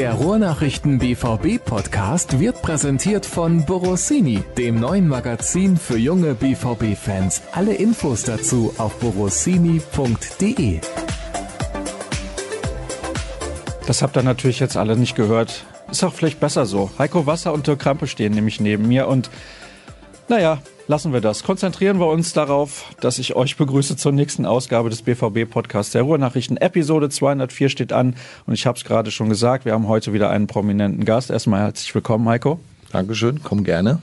Der Ruhrnachrichten BVB Podcast wird präsentiert von Borossini, dem neuen Magazin für junge BVB Fans. Alle Infos dazu auf borossini.de. Das habt ihr natürlich jetzt alle nicht gehört. Ist auch vielleicht besser so. Heiko Wasser und Dirk Krampe stehen nämlich neben mir und naja, lassen wir das. Konzentrieren wir uns darauf, dass ich euch begrüße zur nächsten Ausgabe des BVB-Podcasts der Ruhrnachrichten. Episode 204 steht an und ich habe es gerade schon gesagt, wir haben heute wieder einen prominenten Gast. Erstmal herzlich willkommen, Heiko. Dankeschön, komm gerne.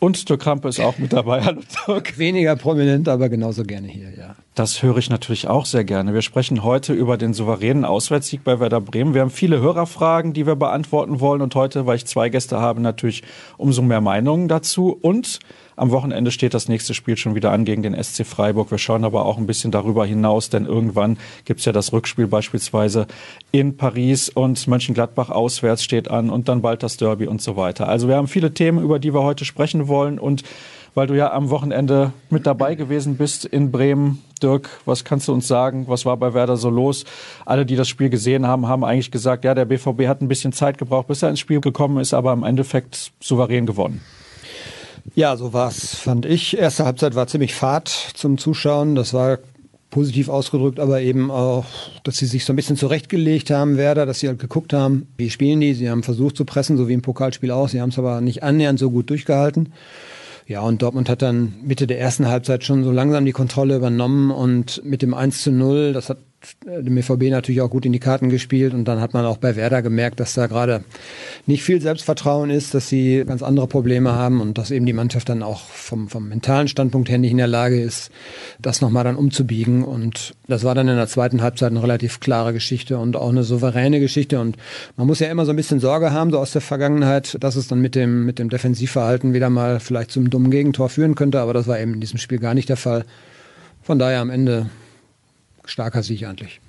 Und Dirk Krampe ist auch mit dabei. Hallo Dirk. Weniger prominent, aber genauso gerne hier, ja. Das höre ich natürlich auch sehr gerne. Wir sprechen heute über den souveränen Auswärtssieg bei Werder Bremen. Wir haben viele Hörerfragen, die wir beantworten wollen. Und heute, weil ich zwei Gäste habe, natürlich umso mehr Meinungen dazu. Und am Wochenende steht das nächste Spiel schon wieder an gegen den SC Freiburg. Wir schauen aber auch ein bisschen darüber hinaus, denn irgendwann gibt's ja das Rückspiel beispielsweise in Paris und Mönchengladbach auswärts steht an und dann bald das Derby und so weiter. Also wir haben viele Themen, über die wir heute sprechen wollen und weil du ja am Wochenende mit dabei gewesen bist in Bremen. Dirk, was kannst du uns sagen? Was war bei Werder so los? Alle, die das Spiel gesehen haben, haben eigentlich gesagt, ja, der BVB hat ein bisschen Zeit gebraucht, bis er ins Spiel gekommen ist, aber im Endeffekt souverän gewonnen. Ja, so war's, fand ich. Erste Halbzeit war ziemlich fad zum Zuschauen. Das war positiv ausgedrückt, aber eben auch, dass sie sich so ein bisschen zurechtgelegt haben, Werder, dass sie halt geguckt haben, wie spielen die. Sie haben versucht zu pressen, so wie im Pokalspiel auch. Sie haben es aber nicht annähernd so gut durchgehalten. Ja, und Dortmund hat dann Mitte der ersten Halbzeit schon so langsam die Kontrolle übernommen und mit dem 1 zu 0, das hat dem BVB natürlich auch gut in die Karten gespielt. Und dann hat man auch bei Werder gemerkt, dass da gerade nicht viel Selbstvertrauen ist, dass sie ganz andere Probleme haben und dass eben die Mannschaft dann auch vom, vom mentalen Standpunkt her nicht in der Lage ist, das nochmal dann umzubiegen. Und das war dann in der zweiten Halbzeit eine relativ klare Geschichte und auch eine souveräne Geschichte. Und man muss ja immer so ein bisschen Sorge haben, so aus der Vergangenheit, dass es dann mit dem, mit dem Defensivverhalten wieder mal vielleicht zum dummen Gegentor führen könnte, aber das war eben in diesem Spiel gar nicht der Fall. Von daher am Ende starker Sieg eigentlich.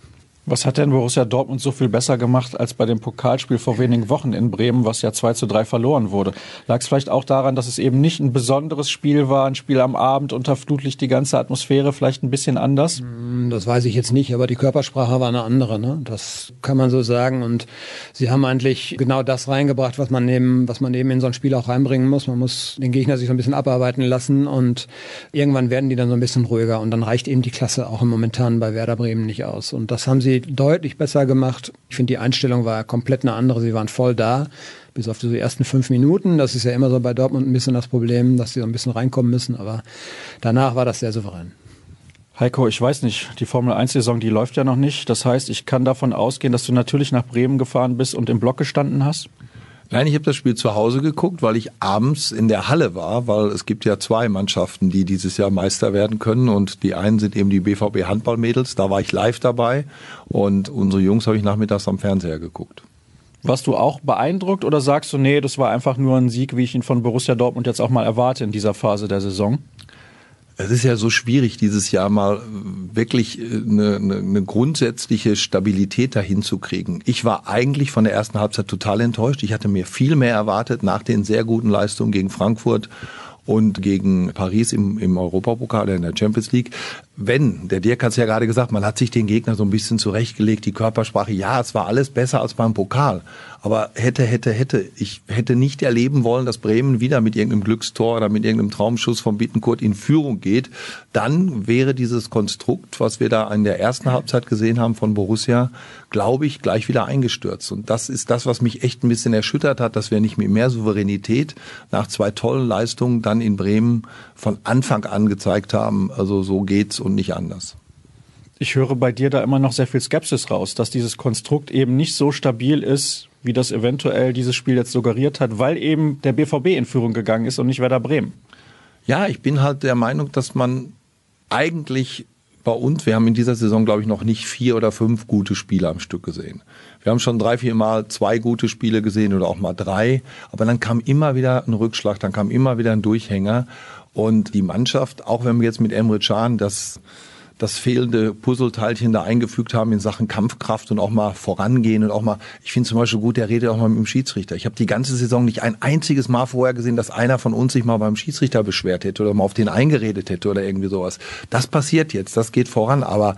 Was hat denn Borussia Dortmund so viel besser gemacht als bei dem Pokalspiel vor wenigen Wochen in Bremen, was ja 2 zu 3 verloren wurde? Lag es vielleicht auch daran, dass es eben nicht ein besonderes Spiel war, ein Spiel am Abend unter Flutlicht, die ganze Atmosphäre vielleicht ein bisschen anders? Hm, das weiß ich jetzt nicht, aber die Körpersprache war eine andere. Ne? Das kann man so sagen. Und sie haben eigentlich genau das reingebracht, was man eben, was man eben in so ein Spiel auch reinbringen muss. Man muss den Gegner sich so ein bisschen abarbeiten lassen und irgendwann werden die dann so ein bisschen ruhiger. Und dann reicht eben die Klasse auch im Momentanen bei Werder Bremen nicht aus. Und das haben sie deutlich besser gemacht. Ich finde, die Einstellung war komplett eine andere. Sie waren voll da, bis auf die ersten fünf Minuten. Das ist ja immer so bei Dortmund ein bisschen das Problem, dass sie so ein bisschen reinkommen müssen. Aber danach war das sehr souverän. Heiko, ich weiß nicht, die Formel 1-Saison, die läuft ja noch nicht. Das heißt, ich kann davon ausgehen, dass du natürlich nach Bremen gefahren bist und im Block gestanden hast? Nein, ich habe das Spiel zu Hause geguckt, weil ich abends in der Halle war, weil es gibt ja zwei Mannschaften, die dieses Jahr Meister werden können und die einen sind eben die BVB Handballmädels, da war ich live dabei und unsere Jungs habe ich nachmittags am Fernseher geguckt. Warst du auch beeindruckt oder sagst du, nee, das war einfach nur ein Sieg, wie ich ihn von Borussia Dortmund jetzt auch mal erwarte in dieser Phase der Saison? Es ist ja so schwierig, dieses Jahr mal wirklich eine, eine, eine grundsätzliche Stabilität dahin zu kriegen. Ich war eigentlich von der ersten Halbzeit total enttäuscht. Ich hatte mir viel mehr erwartet nach den sehr guten Leistungen gegen Frankfurt und gegen Paris im, im Europapokal in der Champions League. Wenn, der Dirk hat es ja gerade gesagt, man hat sich den Gegner so ein bisschen zurechtgelegt, die Körpersprache, ja, es war alles besser als beim Pokal. Aber hätte, hätte, hätte. Ich hätte nicht erleben wollen, dass Bremen wieder mit irgendeinem Glückstor oder mit irgendeinem Traumschuss von Bittenkurt in Führung geht. Dann wäre dieses Konstrukt, was wir da in der ersten Halbzeit gesehen haben von Borussia, glaube ich, gleich wieder eingestürzt. Und das ist das, was mich echt ein bisschen erschüttert hat, dass wir nicht mit mehr Souveränität nach zwei tollen Leistungen dann in Bremen von Anfang an gezeigt haben. Also so geht's und nicht anders. Ich höre bei dir da immer noch sehr viel Skepsis raus, dass dieses Konstrukt eben nicht so stabil ist, wie das eventuell dieses Spiel jetzt suggeriert hat, weil eben der BVB in Führung gegangen ist und nicht Werder Bremen. Ja, ich bin halt der Meinung, dass man eigentlich bei uns, wir haben in dieser Saison, glaube ich, noch nicht vier oder fünf gute Spiele am Stück gesehen. Wir haben schon drei, vier Mal zwei gute Spiele gesehen oder auch mal drei, aber dann kam immer wieder ein Rückschlag, dann kam immer wieder ein Durchhänger und die Mannschaft, auch wenn wir jetzt mit Emre Can das das fehlende Puzzleteilchen da eingefügt haben in Sachen Kampfkraft und auch mal vorangehen und auch mal, ich finde zum Beispiel gut, der redet auch mal mit dem Schiedsrichter. Ich habe die ganze Saison nicht ein einziges Mal vorher gesehen, dass einer von uns sich mal beim Schiedsrichter beschwert hätte oder mal auf den eingeredet hätte oder irgendwie sowas. Das passiert jetzt, das geht voran, aber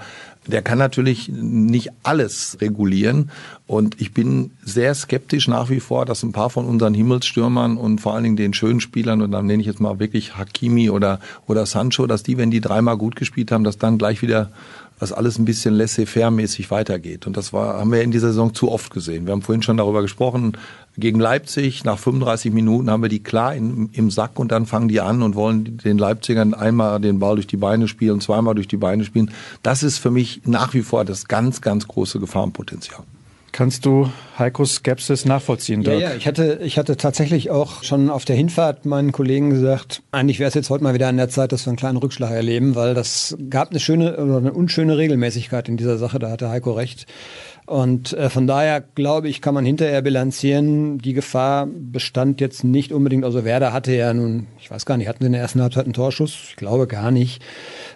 Der kann natürlich nicht alles regulieren. Und ich bin sehr skeptisch nach wie vor, dass ein paar von unseren Himmelsstürmern und vor allen Dingen den schönen Spielern, und dann nenne ich jetzt mal wirklich Hakimi oder, oder Sancho, dass die, wenn die dreimal gut gespielt haben, dass dann gleich wieder das alles ein bisschen laissez-faire-mäßig weitergeht. Und das war, haben wir in dieser Saison zu oft gesehen. Wir haben vorhin schon darüber gesprochen, gegen Leipzig, nach 35 Minuten haben wir die klar in, im Sack und dann fangen die an und wollen den Leipzigern einmal den Ball durch die Beine spielen, zweimal durch die Beine spielen. Das ist für mich nach wie vor das ganz, ganz große Gefahrenpotenzial. Kannst du Heikos Skepsis nachvollziehen, Dirk? Ja, ja, ich hatte, ich hatte tatsächlich auch schon auf der Hinfahrt meinen Kollegen gesagt, eigentlich wäre es jetzt heute mal wieder an der Zeit, dass wir einen kleinen Rückschlag erleben, weil das gab eine schöne oder eine unschöne Regelmäßigkeit in dieser Sache, da hatte Heiko recht. Und äh, von daher glaube ich, kann man hinterher bilanzieren, die Gefahr bestand jetzt nicht unbedingt, also Werder hatte ja nun, ich weiß gar nicht, hatten sie in der ersten Halbzeit einen Torschuss? Ich glaube gar nicht.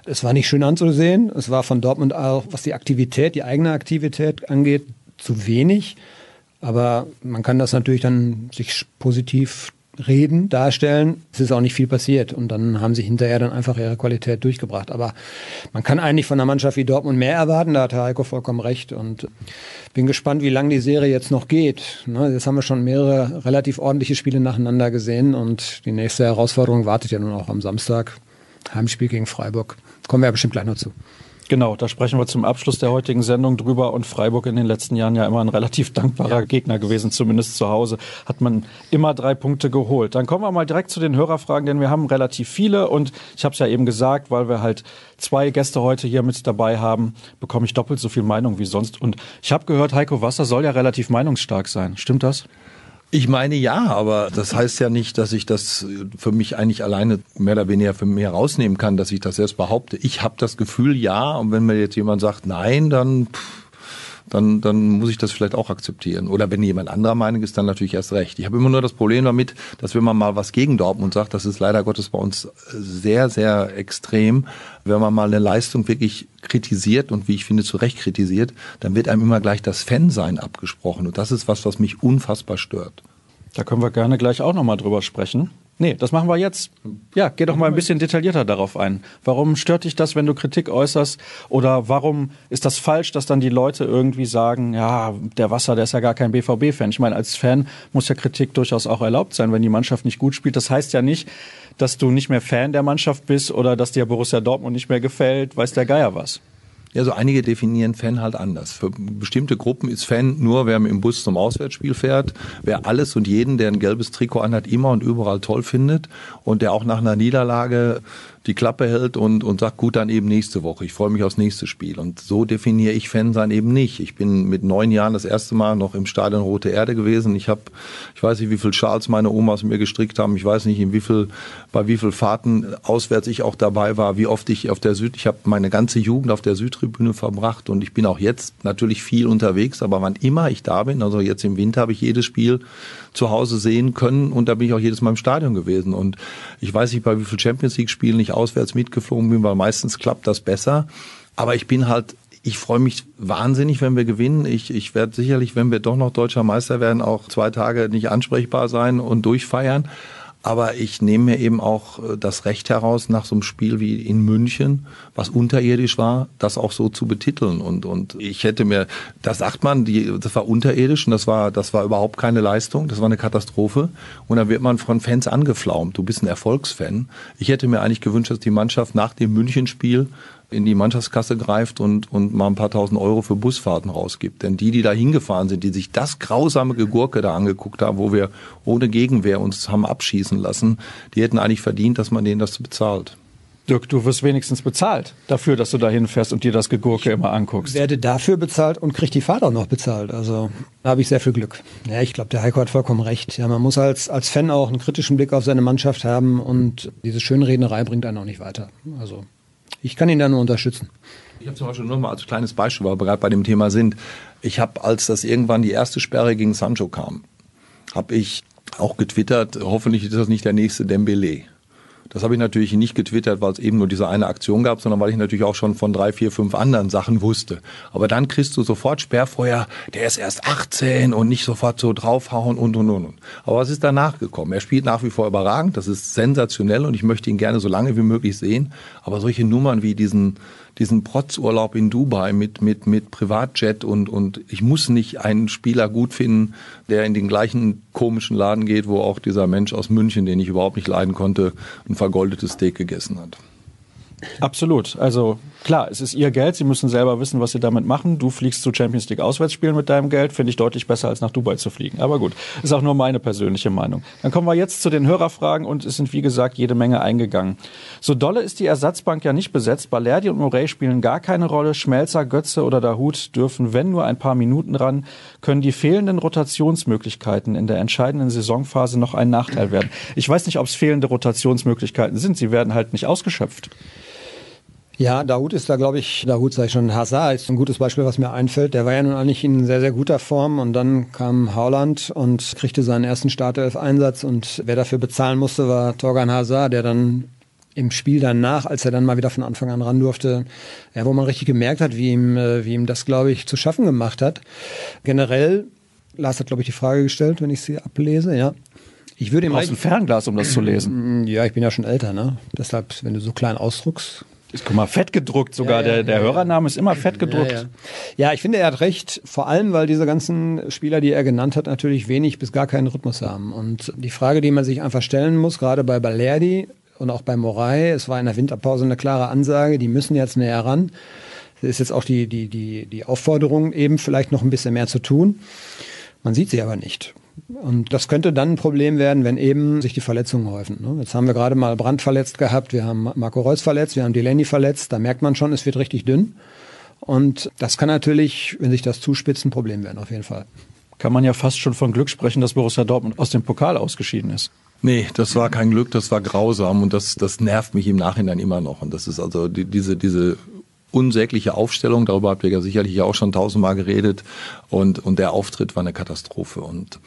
Es war nicht schön anzusehen. Es war von Dortmund auch, was die Aktivität, die eigene Aktivität angeht, zu wenig. Aber man kann das natürlich dann sich positiv reden, darstellen. Es ist auch nicht viel passiert und dann haben sie hinterher dann einfach ihre Qualität durchgebracht. Aber man kann eigentlich von einer Mannschaft wie Dortmund mehr erwarten, da hat Herr Heiko vollkommen recht und bin gespannt, wie lange die Serie jetzt noch geht. Ne, jetzt haben wir schon mehrere relativ ordentliche Spiele nacheinander gesehen und die nächste Herausforderung wartet ja nun auch am Samstag. Heimspiel gegen Freiburg. Kommen wir ja bestimmt gleich noch zu. Genau, da sprechen wir zum Abschluss der heutigen Sendung drüber. Und Freiburg in den letzten Jahren ja immer ein relativ dankbarer ja. Gegner gewesen, zumindest zu Hause. Hat man immer drei Punkte geholt. Dann kommen wir mal direkt zu den Hörerfragen, denn wir haben relativ viele. Und ich habe es ja eben gesagt, weil wir halt zwei Gäste heute hier mit dabei haben, bekomme ich doppelt so viel Meinung wie sonst. Und ich habe gehört, Heiko Wasser soll ja relativ meinungsstark sein. Stimmt das? Ich meine ja, aber das heißt ja nicht, dass ich das für mich eigentlich alleine mehr oder weniger für mich herausnehmen kann, dass ich das selbst behaupte. Ich habe das Gefühl ja, und wenn mir jetzt jemand sagt nein, dann pff, dann, dann muss ich das vielleicht auch akzeptieren. Oder wenn jemand anderer Meinung ist, dann natürlich erst recht. Ich habe immer nur das Problem damit, dass wenn man mal was gegen Dortmund sagt, das ist leider Gottes bei uns sehr, sehr extrem, wenn man mal eine Leistung wirklich kritisiert und wie ich finde zu Recht kritisiert, dann wird einem immer gleich das Fansein abgesprochen. Und das ist was, was mich unfassbar stört. Da können wir gerne gleich auch nochmal drüber sprechen. Nee, das machen wir jetzt. Ja, geh doch mal ein bisschen detaillierter darauf ein. Warum stört dich das, wenn du Kritik äußerst? Oder warum ist das falsch, dass dann die Leute irgendwie sagen, ja, der Wasser, der ist ja gar kein BVB-Fan. Ich meine, als Fan muss ja Kritik durchaus auch erlaubt sein, wenn die Mannschaft nicht gut spielt. Das heißt ja nicht, dass du nicht mehr Fan der Mannschaft bist oder dass dir Borussia Dortmund nicht mehr gefällt, weiß der Geier was. Ja, so einige definieren Fan halt anders. Für bestimmte Gruppen ist Fan nur, wer im Bus zum Auswärtsspiel fährt, wer alles und jeden, der ein gelbes Trikot anhat, immer und überall toll findet und der auch nach einer Niederlage die Klappe hält und, und sagt, gut, dann eben nächste Woche. Ich freue mich aufs nächste Spiel. Und so definiere ich Fansein eben nicht. Ich bin mit neun Jahren das erste Mal noch im Stadion Rote Erde gewesen. Ich habe, ich weiß nicht, wie viel Schals meine Omas mir gestrickt haben. Ich weiß nicht, in wie viel, bei wie viel Fahrten auswärts ich auch dabei war, wie oft ich auf der Süd, ich habe meine ganze Jugend auf der Südtribüne verbracht und ich bin auch jetzt natürlich viel unterwegs, aber wann immer ich da bin, also jetzt im Winter habe ich jedes Spiel zu Hause sehen können und da bin ich auch jedes Mal im Stadion gewesen. Und ich weiß nicht, bei wie viel Champions League Spielen ich auswärts mitgeflogen bin, weil meistens klappt das besser. Aber ich bin halt ich freue mich wahnsinnig, wenn wir gewinnen. Ich, ich werde sicherlich, wenn wir doch noch deutscher Meister werden, auch zwei Tage nicht ansprechbar sein und durchfeiern. Aber ich nehme mir eben auch äh, das Recht heraus, nach so einem Spiel wie in München, was unterirdisch war, das auch so zu betiteln. Und, und ich hätte mir, das sagt man, die, das war unterirdisch und das war, das war überhaupt keine Leistung, das war eine Katastrophe. Und dann wird man von Fans angeflaumt. Du bist ein Erfolgsfan. Ich hätte mir eigentlich gewünscht, dass die Mannschaft nach dem München-Spiel in die Mannschaftskasse greift und, und mal ein paar tausend Euro für Busfahrten rausgibt. Denn die, die da hingefahren sind, die sich das grausame Gegurke da angeguckt haben, wo wir ohne Gegenwehr uns haben abschießen lassen, die hätten eigentlich verdient, dass man denen das bezahlt. Dirk, du wirst wenigstens bezahlt dafür, dass du da hinfährst und dir das Gegurke immer anguckst. Ich werde dafür bezahlt und kriege die Fahrt auch noch bezahlt. Also da habe ich sehr viel Glück. Ja, ich glaube, der Heiko hat vollkommen recht. Ja, man muss als, als Fan auch einen kritischen Blick auf seine Mannschaft haben und diese Schönrednerei bringt einen auch nicht weiter. Also ich kann ihn da nur unterstützen. Ich habe zum Beispiel nur mal als kleines Beispiel, weil wir gerade bei dem Thema sind. Ich habe, als das irgendwann die erste Sperre gegen Sancho kam, habe ich auch getwittert, hoffentlich ist das nicht der nächste Dembele. Das habe ich natürlich nicht getwittert, weil es eben nur diese eine Aktion gab, sondern weil ich natürlich auch schon von drei, vier, fünf anderen Sachen wusste. Aber dann kriegst du sofort Sperrfeuer, der ist erst 18 und nicht sofort so draufhauen und und und. Aber was ist danach gekommen? Er spielt nach wie vor überragend, das ist sensationell und ich möchte ihn gerne so lange wie möglich sehen. Aber solche Nummern wie diesen diesen Protzurlaub in Dubai mit, mit, mit Privatjet und, und ich muss nicht einen Spieler gut finden, der in den gleichen komischen Laden geht, wo auch dieser Mensch aus München, den ich überhaupt nicht leiden konnte, ein vergoldetes Steak gegessen hat. Absolut. Also klar, es ist ihr Geld. Sie müssen selber wissen, was sie damit machen. Du fliegst zu Champions League Auswärtsspielen mit deinem Geld. Finde ich deutlich besser, als nach Dubai zu fliegen. Aber gut, ist auch nur meine persönliche Meinung. Dann kommen wir jetzt zu den Hörerfragen und es sind, wie gesagt, jede Menge eingegangen. So dolle ist die Ersatzbank ja nicht besetzt. Balerdi und Morey spielen gar keine Rolle. Schmelzer, Götze oder Dahut dürfen, wenn nur ein paar Minuten ran, können die fehlenden Rotationsmöglichkeiten in der entscheidenden Saisonphase noch ein Nachteil werden. Ich weiß nicht, ob es fehlende Rotationsmöglichkeiten sind. Sie werden halt nicht ausgeschöpft. Ja, Dahut ist da, glaube ich, Dahut sei schon Hazard ist ein gutes Beispiel, was mir einfällt. Der war ja nun eigentlich in sehr, sehr guter Form und dann kam Haaland und kriegte seinen ersten Startelf-Einsatz und wer dafür bezahlen musste, war Torgan Hazard, der dann im Spiel danach, als er dann mal wieder von Anfang an ran durfte, ja, wo man richtig gemerkt hat, wie ihm, äh, wie ihm das, glaube ich, zu schaffen gemacht hat. Generell, Lars hat, glaube ich, die Frage gestellt, wenn ich sie ablese, ja. Ich würde ihm du brauchst ein Fernglas, um das zu lesen. Ja, ich bin ja schon älter, ne? Deshalb, wenn du so klein ausdruckst, ist, guck mal, fett gedruckt sogar. Ja, ja, der der ja, Hörername ist immer fett gedruckt. Ja, ich finde, er hat recht. Vor allem, weil diese ganzen Spieler, die er genannt hat, natürlich wenig bis gar keinen Rhythmus haben. Und die Frage, die man sich einfach stellen muss, gerade bei Balerdi und auch bei Morai, es war in der Winterpause eine klare Ansage, die müssen jetzt näher ran. Das ist jetzt auch die, die, die, die Aufforderung, eben vielleicht noch ein bisschen mehr zu tun. Man sieht sie aber nicht. Und das könnte dann ein Problem werden, wenn eben sich die Verletzungen häufen. Ne? Jetzt haben wir gerade mal Brand verletzt gehabt, wir haben Marco Reus verletzt, wir haben Delaney verletzt. Da merkt man schon, es wird richtig dünn. Und das kann natürlich, wenn sich das zuspitzt, ein Problem werden, auf jeden Fall. Kann man ja fast schon von Glück sprechen, dass Borussia Dortmund aus dem Pokal ausgeschieden ist. Nee, das war kein Glück, das war grausam und das, das nervt mich im Nachhinein immer noch. Und das ist also die, diese, diese unsägliche Aufstellung, darüber habt ihr ja sicherlich auch schon tausendmal geredet. Und, und der Auftritt war eine Katastrophe. Und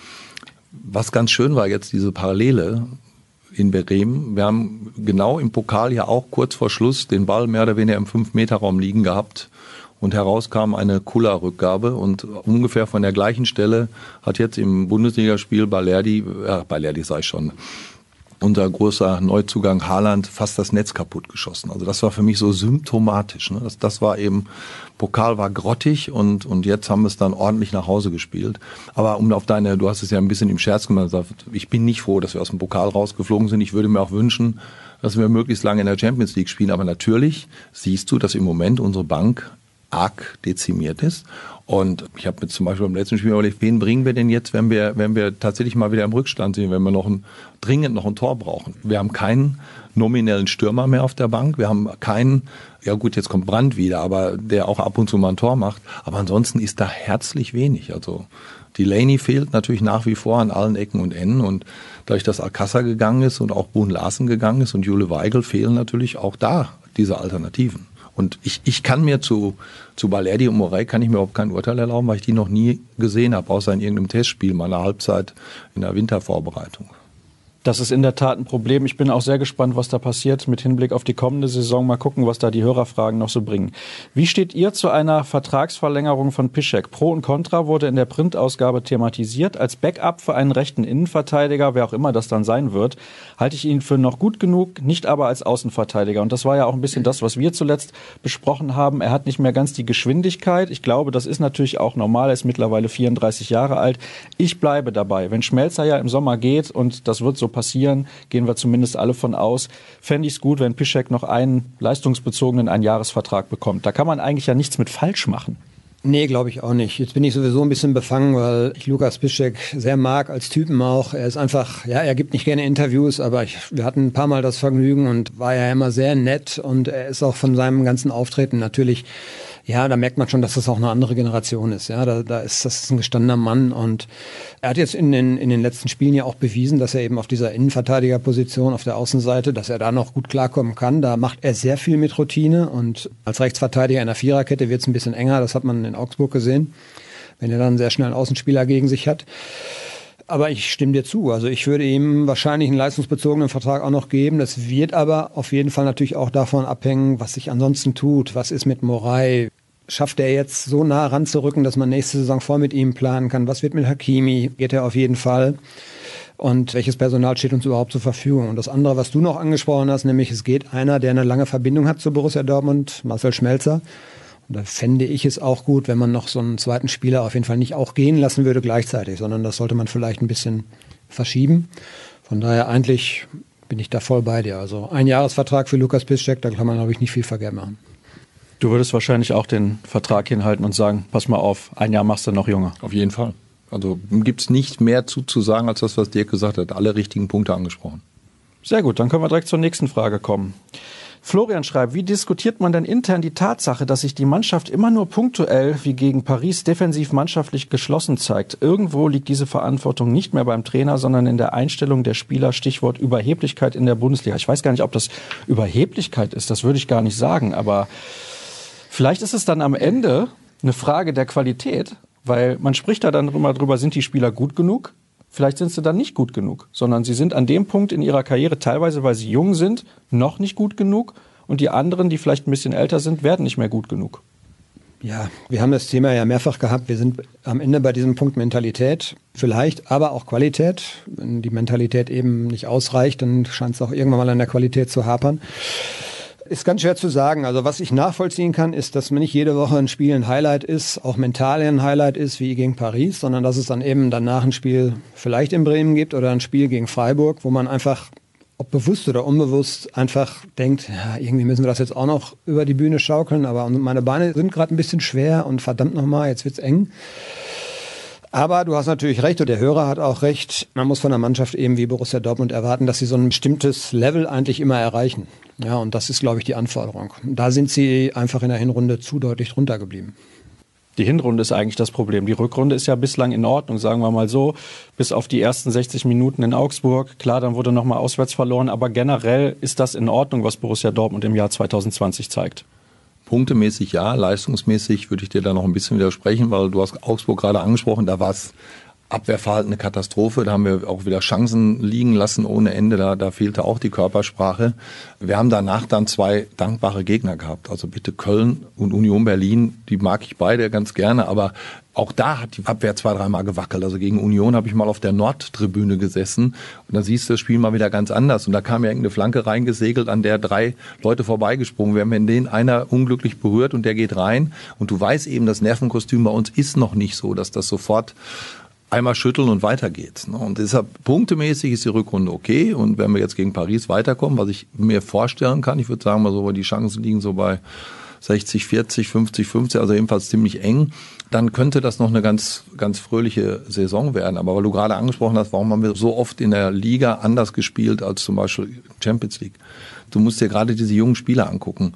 was ganz schön war jetzt diese Parallele in Bremen. Wir haben genau im Pokal ja auch kurz vor Schluss den Ball mehr oder weniger im Fünf-Meter-Raum liegen gehabt. Und heraus kam eine Kula-Rückgabe und ungefähr von der gleichen Stelle hat jetzt im Bundesligaspiel Balerdi, äh, Balerdi sei schon, unser großer Neuzugang Haaland fast das Netz kaputt geschossen. Also das war für mich so symptomatisch. Ne? Das, das war eben, Pokal war grottig und, und jetzt haben wir es dann ordentlich nach Hause gespielt. Aber um auf deine, du hast es ja ein bisschen im Scherz gemacht, ich bin nicht froh, dass wir aus dem Pokal rausgeflogen sind. Ich würde mir auch wünschen, dass wir möglichst lange in der Champions League spielen. Aber natürlich siehst du, dass im Moment unsere Bank arg dezimiert ist. Und ich habe mir zum Beispiel beim letzten Spiel überlegt, wen bringen wir denn jetzt, wenn wir, wenn wir tatsächlich mal wieder im Rückstand sind, wenn wir noch ein, dringend noch ein Tor brauchen. Wir haben keinen nominellen Stürmer mehr auf der Bank. Wir haben keinen, ja gut, jetzt kommt Brand wieder, aber der auch ab und zu mal ein Tor macht. Aber ansonsten ist da herzlich wenig. Also Delaney fehlt natürlich nach wie vor an allen Ecken und Enden und dadurch, dass Alcázar gegangen ist und auch Boone Larsen gegangen ist und Jule Weigel fehlen natürlich auch da diese Alternativen. Und ich, ich kann mir zu, zu Balerdi und Morey kann ich mir überhaupt kein Urteil erlauben, weil ich die noch nie gesehen habe, außer in irgendeinem Testspiel meiner Halbzeit in der Wintervorbereitung. Das ist in der Tat ein Problem. Ich bin auch sehr gespannt, was da passiert mit Hinblick auf die kommende Saison. Mal gucken, was da die Hörerfragen noch so bringen. Wie steht ihr zu einer Vertragsverlängerung von Piszek? Pro und Contra wurde in der Printausgabe thematisiert. Als Backup für einen rechten Innenverteidiger, wer auch immer das dann sein wird, halte ich ihn für noch gut genug, nicht aber als Außenverteidiger. Und das war ja auch ein bisschen das, was wir zuletzt besprochen haben. Er hat nicht mehr ganz die Geschwindigkeit. Ich glaube, das ist natürlich auch normal. Er ist mittlerweile 34 Jahre alt. Ich bleibe dabei. Wenn Schmelzer ja im Sommer geht und das wird so passieren, gehen wir zumindest alle von aus. Fände ich es gut, wenn Pischek noch einen leistungsbezogenen Einjahresvertrag bekommt. Da kann man eigentlich ja nichts mit falsch machen. Nee, glaube ich auch nicht. Jetzt bin ich sowieso ein bisschen befangen, weil ich Lukas Piszczek sehr mag, als Typen auch. Er ist einfach, ja, er gibt nicht gerne Interviews, aber ich, wir hatten ein paar Mal das Vergnügen und war ja immer sehr nett und er ist auch von seinem ganzen Auftreten natürlich ja, da merkt man schon, dass das auch eine andere Generation ist. Ja, da, da ist das ist ein gestandener Mann und er hat jetzt in den, in den letzten Spielen ja auch bewiesen, dass er eben auf dieser Innenverteidigerposition auf der Außenseite, dass er da noch gut klarkommen kann. Da macht er sehr viel mit Routine und als Rechtsverteidiger in der Viererkette wird es ein bisschen enger. Das hat man in Augsburg gesehen, wenn er dann einen sehr schnellen Außenspieler gegen sich hat. Aber ich stimme dir zu. Also ich würde ihm wahrscheinlich einen leistungsbezogenen Vertrag auch noch geben. Das wird aber auf jeden Fall natürlich auch davon abhängen, was sich ansonsten tut. Was ist mit Morai? Schafft er jetzt so nah ranzurücken, dass man nächste Saison voll mit ihm planen kann? Was wird mit Hakimi? Geht er auf jeden Fall? Und welches Personal steht uns überhaupt zur Verfügung? Und das andere, was du noch angesprochen hast, nämlich es geht einer, der eine lange Verbindung hat zu Borussia Dortmund, Marcel Schmelzer. Und da fände ich es auch gut, wenn man noch so einen zweiten Spieler auf jeden Fall nicht auch gehen lassen würde gleichzeitig, sondern das sollte man vielleicht ein bisschen verschieben. Von daher eigentlich bin ich da voll bei dir. Also ein Jahresvertrag für Lukas Piszczek, da kann man, glaube ich, nicht viel verkehrt machen. Du würdest wahrscheinlich auch den Vertrag hinhalten und sagen, pass mal auf, ein Jahr machst du noch Junge. Auf jeden Fall. Also gibt es nicht mehr zuzusagen als das, was Dirk gesagt hat. Alle richtigen Punkte angesprochen. Sehr gut, dann können wir direkt zur nächsten Frage kommen. Florian schreibt, wie diskutiert man denn intern die Tatsache, dass sich die Mannschaft immer nur punktuell wie gegen Paris defensiv mannschaftlich geschlossen zeigt? Irgendwo liegt diese Verantwortung nicht mehr beim Trainer, sondern in der Einstellung der Spieler. Stichwort Überheblichkeit in der Bundesliga. Ich weiß gar nicht, ob das Überheblichkeit ist, das würde ich gar nicht sagen, aber vielleicht ist es dann am Ende eine Frage der Qualität, weil man spricht da dann immer drüber, sind die Spieler gut genug? Vielleicht sind sie dann nicht gut genug, sondern sie sind an dem Punkt in ihrer Karriere teilweise, weil sie jung sind, noch nicht gut genug und die anderen, die vielleicht ein bisschen älter sind, werden nicht mehr gut genug. Ja, wir haben das Thema ja mehrfach gehabt. Wir sind am Ende bei diesem Punkt Mentalität, vielleicht, aber auch Qualität. Wenn die Mentalität eben nicht ausreicht, dann scheint es auch irgendwann mal an der Qualität zu hapern. Ist ganz schwer zu sagen. Also was ich nachvollziehen kann, ist, dass nicht jede Woche ein Spiel ein Highlight ist, auch mental ein Highlight ist, wie gegen Paris, sondern dass es dann eben danach ein Spiel vielleicht in Bremen gibt oder ein Spiel gegen Freiburg, wo man einfach ob bewusst oder unbewusst einfach denkt, ja, irgendwie müssen wir das jetzt auch noch über die Bühne schaukeln, aber meine Beine sind gerade ein bisschen schwer und verdammt nochmal, jetzt wird's eng. Aber du hast natürlich recht und der Hörer hat auch recht. Man muss von der Mannschaft eben wie Borussia Dortmund erwarten, dass sie so ein bestimmtes Level eigentlich immer erreichen. Ja, und das ist, glaube ich, die Anforderung. Da sind sie einfach in der Hinrunde zu deutlich drunter geblieben. Die Hinrunde ist eigentlich das Problem. Die Rückrunde ist ja bislang in Ordnung, sagen wir mal so, bis auf die ersten 60 Minuten in Augsburg. Klar, dann wurde nochmal auswärts verloren, aber generell ist das in Ordnung, was Borussia Dortmund im Jahr 2020 zeigt. Punktemäßig ja, leistungsmäßig würde ich dir da noch ein bisschen widersprechen, weil du hast Augsburg gerade angesprochen, da war es Abwehrverhalten eine Katastrophe. Da haben wir auch wieder Chancen liegen lassen ohne Ende. Da, da fehlte auch die Körpersprache. Wir haben danach dann zwei dankbare Gegner gehabt. Also bitte Köln und Union Berlin, die mag ich beide ganz gerne, aber auch da hat die Abwehr zwei, dreimal gewackelt. Also gegen Union habe ich mal auf der Nordtribüne gesessen und da siehst du das Spiel mal wieder ganz anders. Und da kam ja irgendeine Flanke reingesegelt, an der drei Leute vorbeigesprungen werden. Wenn den einer unglücklich berührt und der geht rein und du weißt eben, das Nervenkostüm bei uns ist noch nicht so, dass das sofort einmal schütteln und weiter geht's. Ne? Und deshalb punktemäßig ist die Rückrunde okay. Und wenn wir jetzt gegen Paris weiterkommen, was ich mir vorstellen kann, ich würde sagen mal so, die Chancen liegen so bei 60, 40, 50, 50, also jedenfalls ziemlich eng, dann könnte das noch eine ganz, ganz fröhliche Saison werden. Aber weil du gerade angesprochen hast, warum haben wir so oft in der Liga anders gespielt als zum Beispiel Champions League? Du musst dir gerade diese jungen Spieler angucken.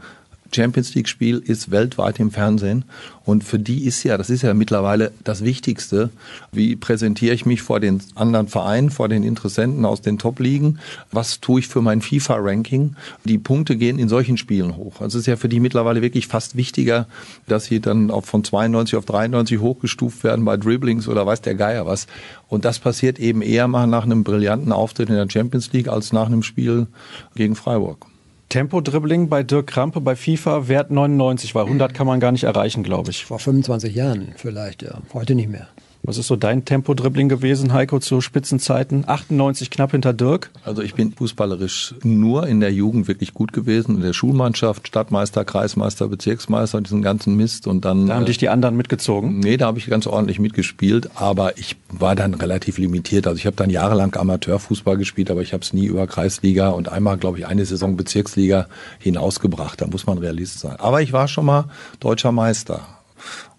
Champions League Spiel ist weltweit im Fernsehen und für die ist ja, das ist ja mittlerweile das Wichtigste, wie präsentiere ich mich vor den anderen Vereinen, vor den Interessenten aus den Top-Ligen, was tue ich für mein FIFA-Ranking. Die Punkte gehen in solchen Spielen hoch. Also es ist ja für die mittlerweile wirklich fast wichtiger, dass sie dann auch von 92 auf 93 hochgestuft werden bei Dribblings oder weiß der Geier was. Und das passiert eben eher mal nach einem brillanten Auftritt in der Champions League als nach einem Spiel gegen Freiburg. Tempo-Dribbling bei Dirk Krampe bei FIFA Wert 99, weil 100 kann man gar nicht erreichen, glaube ich. Vor 25 Jahren vielleicht, ja. Heute nicht mehr. Was ist so dein Tempo-Dribbling gewesen, Heiko, zu Spitzenzeiten? 98 knapp hinter Dirk? Also ich bin fußballerisch nur in der Jugend wirklich gut gewesen. In der Schulmannschaft, Stadtmeister, Kreismeister, Bezirksmeister, diesen ganzen Mist. Und dann. Da haben äh, dich die anderen mitgezogen? Nee, da habe ich ganz ordentlich mitgespielt. Aber ich war dann relativ limitiert. Also ich habe dann jahrelang Amateurfußball gespielt, aber ich habe es nie über Kreisliga und einmal, glaube ich, eine Saison Bezirksliga hinausgebracht. Da muss man Realist sein. Aber ich war schon mal deutscher Meister.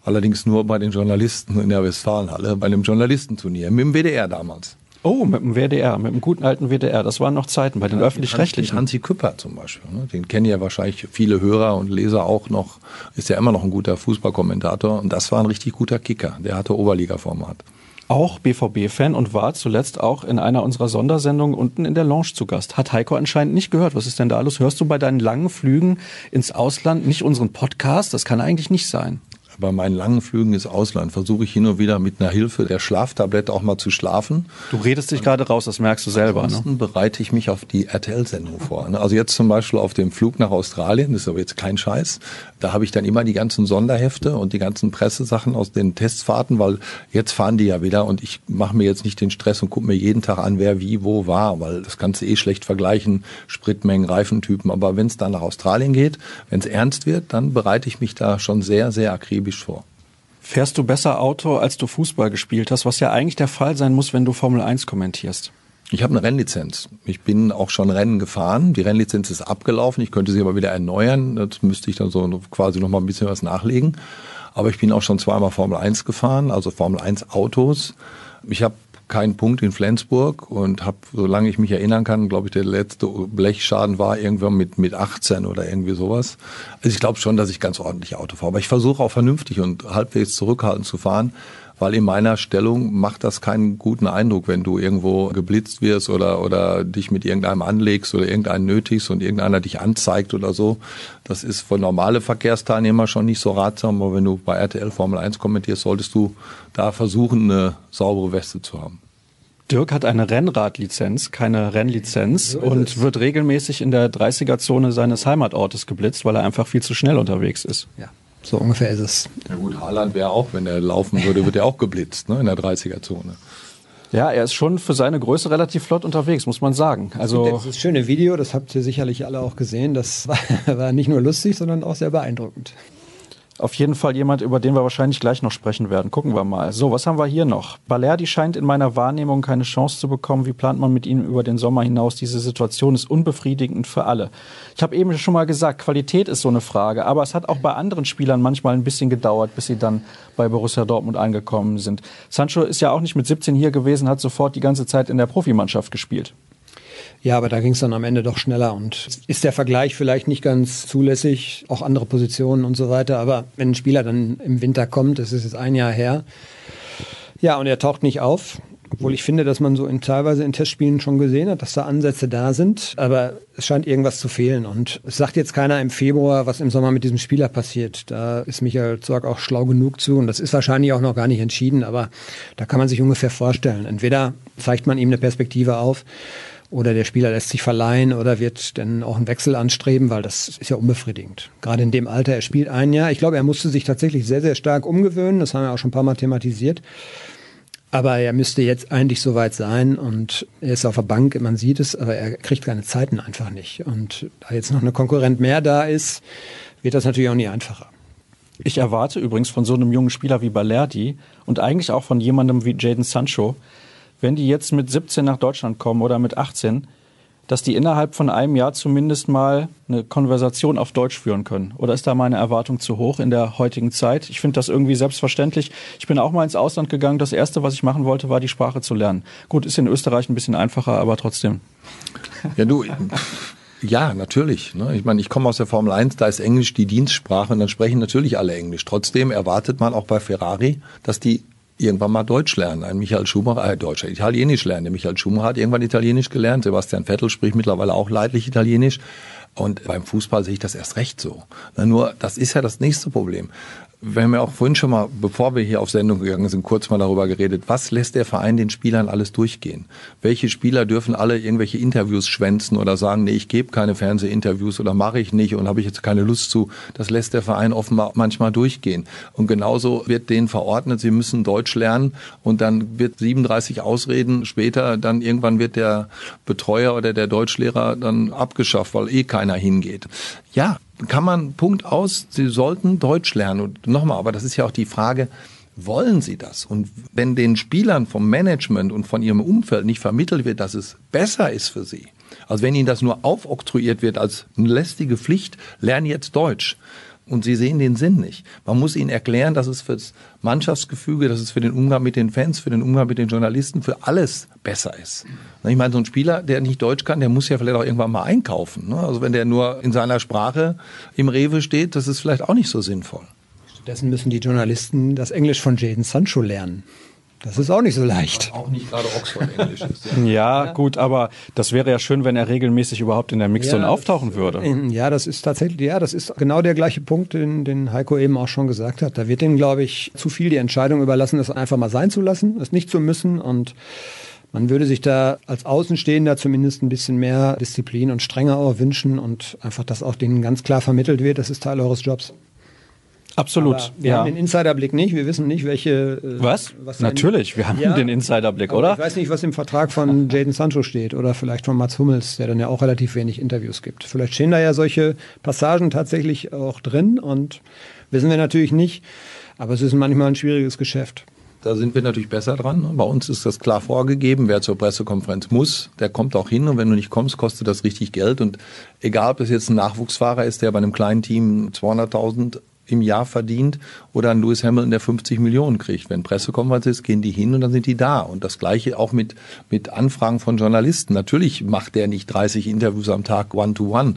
Allerdings nur bei den Journalisten in der Westfalenhalle, bei einem Journalistenturnier, mit dem WDR damals. Oh, mit dem WDR, mit dem guten alten WDR. Das waren noch Zeiten bei den ja, öffentlich-rechtlichen. Hansi Küpper zum Beispiel. Ne? Den kennen ja wahrscheinlich viele Hörer und Leser auch noch. Ist ja immer noch ein guter Fußballkommentator. Und das war ein richtig guter Kicker. Der hatte Oberliga-Format. Auch BVB-Fan und war zuletzt auch in einer unserer Sondersendungen unten in der Lounge zu Gast. Hat Heiko anscheinend nicht gehört. Was ist denn da alles? Hörst du bei deinen langen Flügen ins Ausland nicht unseren Podcast? Das kann eigentlich nicht sein. Bei meinen langen Flügen ins Ausland versuche ich hin und wieder mit einer Hilfe der Schlaftablette auch mal zu schlafen. Du redest dich gerade raus, das merkst du selber. Ne? Ansonsten ne? bereite ich mich auf die RTL-Sendung vor. Ne? Also jetzt zum Beispiel auf dem Flug nach Australien, das ist aber jetzt kein Scheiß, da habe ich dann immer die ganzen Sonderhefte und die ganzen Pressesachen aus den Testfahrten, weil jetzt fahren die ja wieder und ich mache mir jetzt nicht den Stress und gucke mir jeden Tag an, wer wie wo war, weil das kannst du eh schlecht vergleichen, Spritmengen, Reifentypen. Aber wenn es dann nach Australien geht, wenn es ernst wird, dann bereite ich mich da schon sehr, sehr akribisch vor. Fährst du besser Auto, als du Fußball gespielt hast, was ja eigentlich der Fall sein muss, wenn du Formel 1 kommentierst? Ich habe eine Rennlizenz. Ich bin auch schon Rennen gefahren. Die Rennlizenz ist abgelaufen. Ich könnte sie aber wieder erneuern. Das müsste ich dann so quasi noch mal ein bisschen was nachlegen. Aber ich bin auch schon zweimal Formel 1 gefahren, also Formel 1 Autos. Ich habe keinen Punkt in Flensburg und habe, solange ich mich erinnern kann, glaube ich, der letzte Blechschaden war irgendwann mit, mit 18 oder irgendwie sowas. Also ich glaube schon, dass ich ganz ordentlich Auto fahre. Aber ich versuche auch vernünftig und halbwegs zurückhaltend zu fahren, weil in meiner Stellung macht das keinen guten Eindruck, wenn du irgendwo geblitzt wirst oder, oder dich mit irgendeinem anlegst oder irgendeinen nötigst und irgendeiner dich anzeigt oder so. Das ist für normale Verkehrsteilnehmer schon nicht so ratsam, aber wenn du bei RTL Formel 1 kommentierst, solltest du da versuchen, eine saubere Weste zu haben. Dirk hat eine Rennradlizenz, keine Rennlizenz so und wird regelmäßig in der 30er-Zone seines Heimatortes geblitzt, weil er einfach viel zu schnell unterwegs ist. Ja. So ungefähr ist es. Ja gut, Haaland wäre auch, wenn er laufen würde, wird er auch geblitzt, ne, in der 30er-Zone. Ja, er ist schon für seine Größe relativ flott unterwegs, muss man sagen. Also das ist schöne Video, das habt ihr sicherlich alle auch gesehen. Das war, war nicht nur lustig, sondern auch sehr beeindruckend. Auf jeden Fall jemand, über den wir wahrscheinlich gleich noch sprechen werden. Gucken wir mal. So, was haben wir hier noch? Balerdi scheint in meiner Wahrnehmung keine Chance zu bekommen. Wie plant man mit ihm über den Sommer hinaus? Diese Situation ist unbefriedigend für alle. Ich habe eben schon mal gesagt, Qualität ist so eine Frage. Aber es hat auch bei anderen Spielern manchmal ein bisschen gedauert, bis sie dann bei Borussia Dortmund angekommen sind. Sancho ist ja auch nicht mit 17 hier gewesen, hat sofort die ganze Zeit in der Profimannschaft gespielt. Ja, aber da ging es dann am Ende doch schneller und ist der Vergleich vielleicht nicht ganz zulässig, auch andere Positionen und so weiter. Aber wenn ein Spieler dann im Winter kommt, das ist jetzt ein Jahr her, ja, und er taucht nicht auf, obwohl ich finde, dass man so in teilweise in Testspielen schon gesehen hat, dass da Ansätze da sind, aber es scheint irgendwas zu fehlen. Und es sagt jetzt keiner im Februar, was im Sommer mit diesem Spieler passiert. Da ist Michael Zorg auch schlau genug zu und das ist wahrscheinlich auch noch gar nicht entschieden, aber da kann man sich ungefähr vorstellen. Entweder zeigt man ihm eine Perspektive auf, oder der Spieler lässt sich verleihen oder wird dann auch einen Wechsel anstreben, weil das ist ja unbefriedigend. Gerade in dem Alter, er spielt ein Jahr. Ich glaube, er musste sich tatsächlich sehr, sehr stark umgewöhnen. Das haben wir auch schon ein paar Mal thematisiert. Aber er müsste jetzt eigentlich soweit sein und er ist auf der Bank, man sieht es, aber er kriegt keine Zeiten einfach nicht. Und da jetzt noch eine Konkurrent mehr da ist, wird das natürlich auch nie einfacher. Ich erwarte übrigens von so einem jungen Spieler wie Balerdi und eigentlich auch von jemandem wie Jaden Sancho, wenn die jetzt mit 17 nach Deutschland kommen oder mit 18, dass die innerhalb von einem Jahr zumindest mal eine Konversation auf Deutsch führen können? Oder ist da meine Erwartung zu hoch in der heutigen Zeit? Ich finde das irgendwie selbstverständlich. Ich bin auch mal ins Ausland gegangen. Das Erste, was ich machen wollte, war die Sprache zu lernen. Gut, ist in Österreich ein bisschen einfacher, aber trotzdem. Ja, du. Ja, natürlich. Ne? Ich meine, ich komme aus der Formel 1, da ist Englisch die Dienstsprache und dann sprechen natürlich alle Englisch. Trotzdem erwartet man auch bei Ferrari, dass die irgendwann mal Deutsch lernen. Ein Michael Schumacher, äh, Deutscher, Italienisch lernen. Der Michael Schumacher hat irgendwann Italienisch gelernt. Sebastian Vettel spricht mittlerweile auch leidlich Italienisch. Und beim Fußball sehe ich das erst recht so. Na, nur, das ist ja das nächste Problem wir haben ja auch vorhin schon mal, bevor wir hier auf Sendung gegangen sind, kurz mal darüber geredet, was lässt der Verein den Spielern alles durchgehen? Welche Spieler dürfen alle irgendwelche Interviews schwänzen oder sagen, nee, ich gebe keine Fernsehinterviews oder mache ich nicht und habe ich jetzt keine Lust zu? Das lässt der Verein offenbar manchmal durchgehen. Und genauso wird denen verordnet, sie müssen Deutsch lernen und dann wird 37 Ausreden später, dann irgendwann wird der Betreuer oder der Deutschlehrer dann abgeschafft, weil eh keiner hingeht. Ja, kann man Punkt aus, Sie sollten Deutsch lernen. Und nochmal, aber das ist ja auch die Frage, wollen sie das? Und wenn den Spielern vom Management und von ihrem Umfeld nicht vermittelt wird, dass es besser ist für sie, also wenn ihnen das nur aufoktroyiert wird als eine lästige Pflicht, lernen jetzt Deutsch, und sie sehen den Sinn nicht. Man muss ihnen erklären, dass es für das Mannschaftsgefüge, dass es für den Umgang mit den Fans, für den Umgang mit den Journalisten, für alles besser ist. Ich meine, so ein Spieler, der nicht Deutsch kann, der muss ja vielleicht auch irgendwann mal einkaufen. Ne? Also wenn der nur in seiner Sprache im Rewe steht, das ist vielleicht auch nicht so sinnvoll. Stattdessen müssen die Journalisten das Englisch von Jaden Sancho lernen. Das ist auch nicht so leicht. Auch nicht gerade Oxford-Englisch ist. Ja. ja, gut, aber das wäre ja schön, wenn er regelmäßig überhaupt in der Mixzone ja, auftauchen würde. Ja, das ist tatsächlich, ja, das ist genau der gleiche Punkt, den, den Heiko eben auch schon gesagt hat. Da wird ihm, glaube ich, zu viel die Entscheidung überlassen, das einfach mal sein zu lassen, es nicht zu müssen und man würde sich da als Außenstehender zumindest ein bisschen mehr Disziplin und Strenge auch wünschen und einfach, dass auch denen ganz klar vermittelt wird, das ist Teil eures Jobs. Absolut. Aber wir ja. haben den Insiderblick nicht. Wir wissen nicht, welche. Äh, was? was Natürlich, wir haben ja, den Insiderblick, oder? Ich weiß nicht, was im Vertrag von Jaden Sancho steht oder vielleicht von Mats Hummels, der dann ja auch relativ wenig Interviews gibt. Vielleicht stehen da ja solche Passagen tatsächlich auch drin und wissen wir natürlich nicht. Aber es ist manchmal ein schwieriges Geschäft. Da sind wir natürlich besser dran. Bei uns ist das klar vorgegeben. Wer zur Pressekonferenz muss, der kommt auch hin. Und wenn du nicht kommst, kostet das richtig Geld. Und egal, ob es jetzt ein Nachwuchsfahrer ist, der bei einem kleinen Team 200.000 im Jahr verdient oder ein Lewis Hamilton, der 50 Millionen kriegt. Wenn Pressekonferenz ist, gehen die hin und dann sind die da. Und das Gleiche auch mit, mit Anfragen von Journalisten. Natürlich macht der nicht 30 Interviews am Tag one-to-one. -one,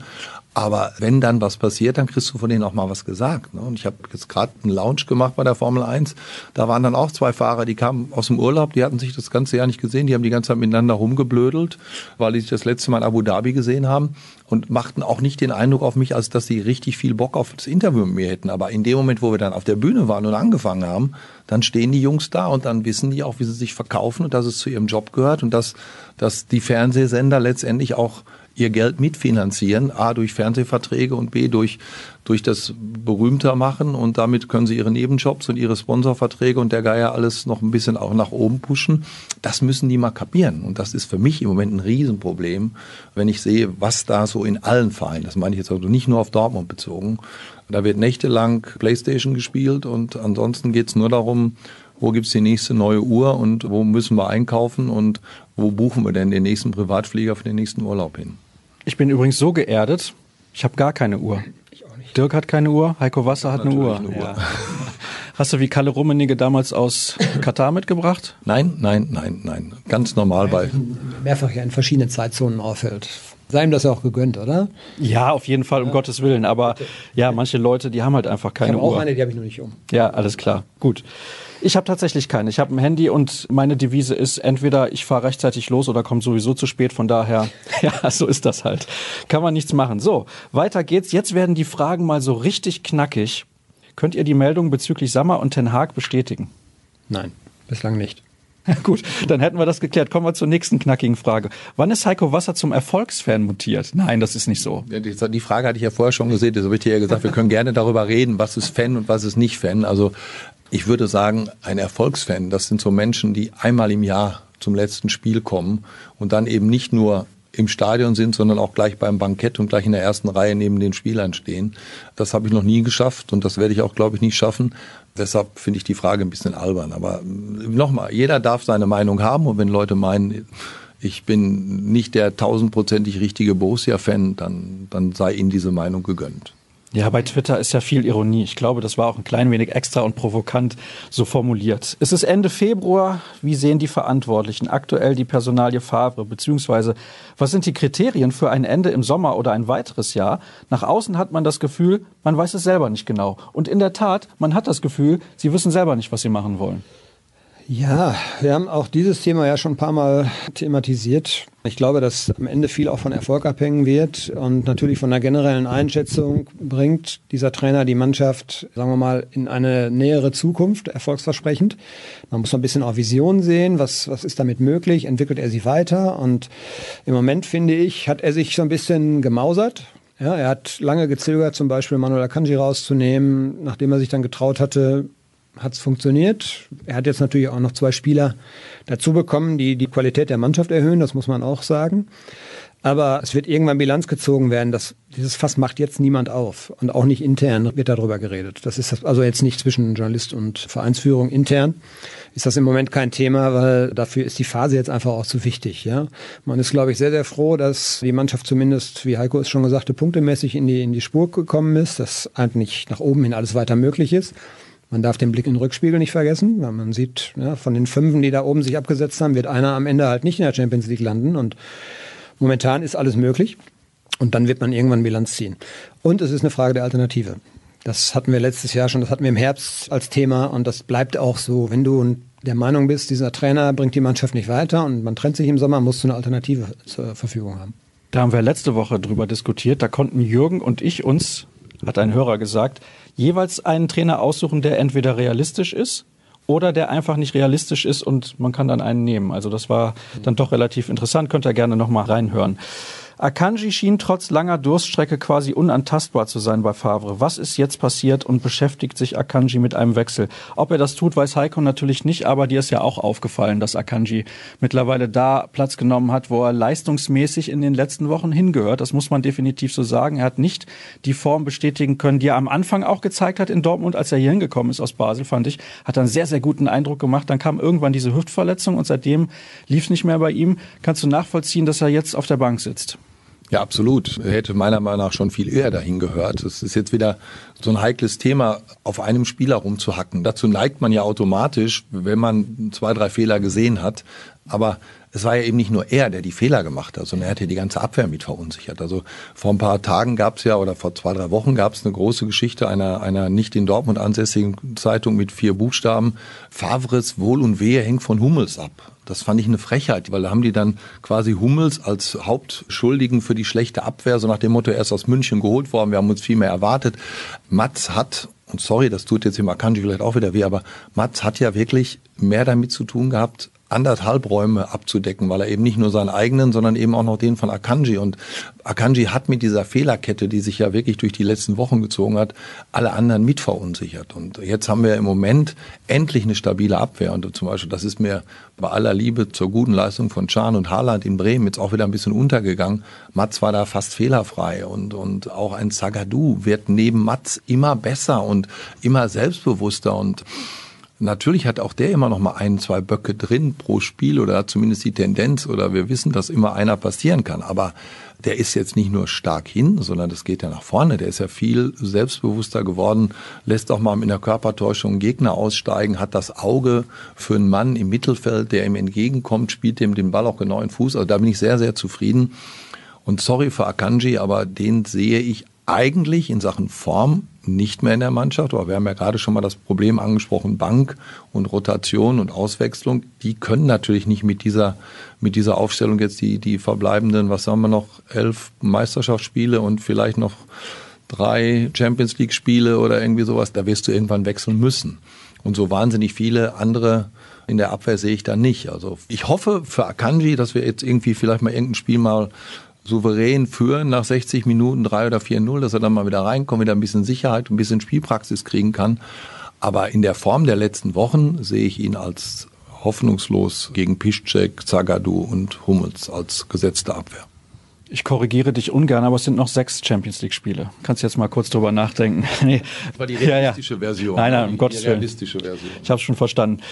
aber wenn dann was passiert, dann kriegst du von denen auch mal was gesagt. Ne? Und ich habe jetzt gerade einen Lounge gemacht bei der Formel 1. Da waren dann auch zwei Fahrer, die kamen aus dem Urlaub, die hatten sich das ganze Jahr nicht gesehen, die haben die ganze Zeit miteinander rumgeblödelt, weil die sich das letzte Mal in Abu Dhabi gesehen haben und machten auch nicht den Eindruck auf mich, als dass sie richtig viel Bock auf das Interview mit mir hätten. Aber in dem Moment, wo wir dann auf der Bühne waren und angefangen haben, dann stehen die Jungs da und dann wissen die auch, wie sie sich verkaufen und dass es zu ihrem Job gehört und dass, dass die Fernsehsender letztendlich auch ihr Geld mitfinanzieren, a durch Fernsehverträge und b durch durch das berühmter machen und damit können sie ihre Nebenjobs und ihre Sponsorverträge und der Geier alles noch ein bisschen auch nach oben pushen. Das müssen die mal kapieren und das ist für mich im Moment ein Riesenproblem, wenn ich sehe, was da so in allen Vereinen, das meine ich jetzt also nicht nur auf Dortmund bezogen, da wird nächtelang Playstation gespielt und ansonsten geht's nur darum, wo gibt's die nächste neue Uhr und wo müssen wir einkaufen und wo buchen wir denn den nächsten Privatflieger für den nächsten Urlaub hin. Ich bin übrigens so geerdet, ich habe gar keine Uhr. Ich auch nicht. Dirk hat keine Uhr, Heiko Wasser hat eine Uhr. eine Uhr. Ja. Hast du wie Kalle Rummenigge damals aus Katar mitgebracht? Nein, nein, nein, nein. Ganz normal bei. Mehrfach ja in verschiedenen Zeitzonen auffällt. Sei ihm das ja auch gegönnt, oder? Ja, auf jeden Fall, um ja. Gottes Willen. Aber ja, manche Leute, die haben halt einfach keine ich Uhr. Ich auch eine, die habe ich noch nicht um. Ja, alles klar. Gut. Ich habe tatsächlich keine. Ich habe ein Handy und meine Devise ist entweder ich fahre rechtzeitig los oder komme sowieso zu spät. Von daher, ja, so ist das halt. Kann man nichts machen. So, weiter geht's. Jetzt werden die Fragen mal so richtig knackig. Könnt ihr die Meldung bezüglich Sammer und Ten Haag bestätigen? Nein, bislang nicht. Gut, dann hätten wir das geklärt. Kommen wir zur nächsten knackigen Frage. Wann ist Heiko Wasser zum Erfolgsfan mutiert? Nein, das ist nicht so. Ja, die, die, Frage hatte ich ja vorher schon gesehen. Das habe ich dir ja gesagt. Wir können gerne darüber reden, was ist Fan und was ist nicht Fan. Also ich würde sagen, ein Erfolgsfan, das sind so Menschen, die einmal im Jahr zum letzten Spiel kommen und dann eben nicht nur im Stadion sind, sondern auch gleich beim Bankett und gleich in der ersten Reihe neben den Spielern stehen. Das habe ich noch nie geschafft und das werde ich auch, glaube ich, nicht schaffen. Deshalb finde ich die Frage ein bisschen albern. Aber nochmal, jeder darf seine Meinung haben und wenn Leute meinen, ich bin nicht der tausendprozentig richtige Borussia-Fan, dann, dann sei ihnen diese Meinung gegönnt. Ja, bei Twitter ist ja viel Ironie. Ich glaube, das war auch ein klein wenig extra und provokant so formuliert. Es ist Ende Februar. Wie sehen die Verantwortlichen aktuell die Personalie Favre? Beziehungsweise, was sind die Kriterien für ein Ende im Sommer oder ein weiteres Jahr? Nach außen hat man das Gefühl, man weiß es selber nicht genau. Und in der Tat, man hat das Gefühl, sie wissen selber nicht, was sie machen wollen. Ja, wir haben auch dieses Thema ja schon ein paar Mal thematisiert. Ich glaube, dass am Ende viel auch von Erfolg abhängen wird und natürlich von der generellen Einschätzung bringt dieser Trainer die Mannschaft, sagen wir mal, in eine nähere Zukunft, erfolgsversprechend. Man muss noch ein bisschen auch Vision sehen, was, was ist damit möglich, entwickelt er sie weiter und im Moment, finde ich, hat er sich so ein bisschen gemausert, ja, er hat lange gezögert, zum Beispiel Manuel Akanji rauszunehmen, nachdem er sich dann getraut hatte, hat es funktioniert. Er hat jetzt natürlich auch noch zwei Spieler dazu bekommen, die die Qualität der Mannschaft erhöhen, das muss man auch sagen. Aber es wird irgendwann Bilanz gezogen werden, dass dieses Fass macht jetzt niemand auf. Und auch nicht intern wird darüber geredet. Das ist also jetzt nicht zwischen Journalist und Vereinsführung intern. Ist das im Moment kein Thema, weil dafür ist die Phase jetzt einfach auch zu wichtig. Ja, Man ist, glaube ich, sehr, sehr froh, dass die Mannschaft zumindest, wie Heiko es schon gesagt hat, punktemäßig in die, in die Spur gekommen ist, dass eigentlich nach oben hin alles weiter möglich ist. Man darf den Blick in den Rückspiegel nicht vergessen, weil man sieht, ja, von den Fünfen, die da oben sich abgesetzt haben, wird einer am Ende halt nicht in der Champions League landen. Und momentan ist alles möglich. Und dann wird man irgendwann Bilanz ziehen. Und es ist eine Frage der Alternative. Das hatten wir letztes Jahr schon, das hatten wir im Herbst als Thema und das bleibt auch so. Wenn du der Meinung bist, dieser Trainer bringt die Mannschaft nicht weiter und man trennt sich im Sommer, musst du eine Alternative zur Verfügung haben. Da haben wir letzte Woche drüber diskutiert. Da konnten Jürgen und ich uns, hat ein Hörer gesagt, jeweils einen Trainer aussuchen, der entweder realistisch ist oder der einfach nicht realistisch ist und man kann dann einen nehmen. Also das war dann doch relativ interessant. Könnt ihr gerne nochmal reinhören. Akanji schien trotz langer Durststrecke quasi unantastbar zu sein bei Favre. Was ist jetzt passiert und beschäftigt sich Akanji mit einem Wechsel? Ob er das tut, weiß Heiko natürlich nicht, aber dir ist ja auch aufgefallen, dass Akanji mittlerweile da Platz genommen hat, wo er leistungsmäßig in den letzten Wochen hingehört. Das muss man definitiv so sagen. Er hat nicht die Form bestätigen können, die er am Anfang auch gezeigt hat in Dortmund, als er hier hingekommen ist aus Basel, fand ich. Hat einen sehr, sehr guten Eindruck gemacht. Dann kam irgendwann diese Hüftverletzung und seitdem lief es nicht mehr bei ihm. Kannst du nachvollziehen, dass er jetzt auf der Bank sitzt? Ja, absolut. Hätte meiner Meinung nach schon viel eher dahin gehört. Es ist jetzt wieder so ein heikles Thema, auf einem Spieler rumzuhacken. Dazu neigt man ja automatisch, wenn man zwei, drei Fehler gesehen hat. Aber es war ja eben nicht nur er, der die Fehler gemacht hat, sondern er hat ja die ganze Abwehr mit verunsichert. Also vor ein paar Tagen gab es ja, oder vor zwei, drei Wochen gab es eine große Geschichte einer, einer nicht in Dortmund ansässigen Zeitung mit vier Buchstaben. Favres Wohl und Wehe hängt von Hummels ab. Das fand ich eine Frechheit, weil da haben die dann quasi Hummels als Hauptschuldigen für die schlechte Abwehr, so nach dem Motto, er ist aus München geholt worden, wir haben uns viel mehr erwartet. Mats hat, und sorry, das tut jetzt im Akanji vielleicht auch wieder weh, aber Mats hat ja wirklich mehr damit zu tun gehabt, anderthalb Räume abzudecken, weil er eben nicht nur seinen eigenen, sondern eben auch noch den von Akanji. Und Akanji hat mit dieser Fehlerkette, die sich ja wirklich durch die letzten Wochen gezogen hat, alle anderen mit verunsichert. Und jetzt haben wir im Moment endlich eine stabile Abwehr. Und zum Beispiel, das ist mir bei aller Liebe zur guten Leistung von Chan und Haaland in Bremen jetzt auch wieder ein bisschen untergegangen. Mats war da fast fehlerfrei und, und auch ein Zagadou wird neben Mats immer besser und immer selbstbewusster und Natürlich hat auch der immer noch mal ein, zwei Böcke drin pro Spiel oder zumindest die Tendenz oder wir wissen, dass immer einer passieren kann. Aber der ist jetzt nicht nur stark hin, sondern das geht ja nach vorne. Der ist ja viel selbstbewusster geworden, lässt auch mal mit einer Körpertäuschung Gegner aussteigen, hat das Auge für einen Mann im Mittelfeld, der ihm entgegenkommt, spielt ihm den Ball auch genau in Fuß. Also da bin ich sehr, sehr zufrieden. Und sorry für Akanji, aber den sehe ich eigentlich in Sachen Form nicht mehr in der Mannschaft, aber wir haben ja gerade schon mal das Problem angesprochen, Bank und Rotation und Auswechslung, die können natürlich nicht mit dieser, mit dieser Aufstellung jetzt die, die verbleibenden, was haben wir noch, elf Meisterschaftsspiele und vielleicht noch drei Champions League Spiele oder irgendwie sowas, da wirst du irgendwann wechseln müssen. Und so wahnsinnig viele andere in der Abwehr sehe ich da nicht. Also ich hoffe für Akanji, dass wir jetzt irgendwie vielleicht mal irgendein Spiel mal souverän führen nach 60 Minuten 3 oder 4-0, dass er dann mal wieder reinkommt, wieder ein bisschen Sicherheit, ein bisschen Spielpraxis kriegen kann. Aber in der Form der letzten Wochen sehe ich ihn als hoffnungslos gegen Piszczek, Zagadou und Hummels als gesetzte Abwehr. Ich korrigiere dich ungern, aber es sind noch sechs Champions League Spiele. Kannst jetzt mal kurz drüber nachdenken. nee. Das war die realistische ja, ja. Version. Nein, nein, um Gottes Willen. Version. Ich habe es schon verstanden.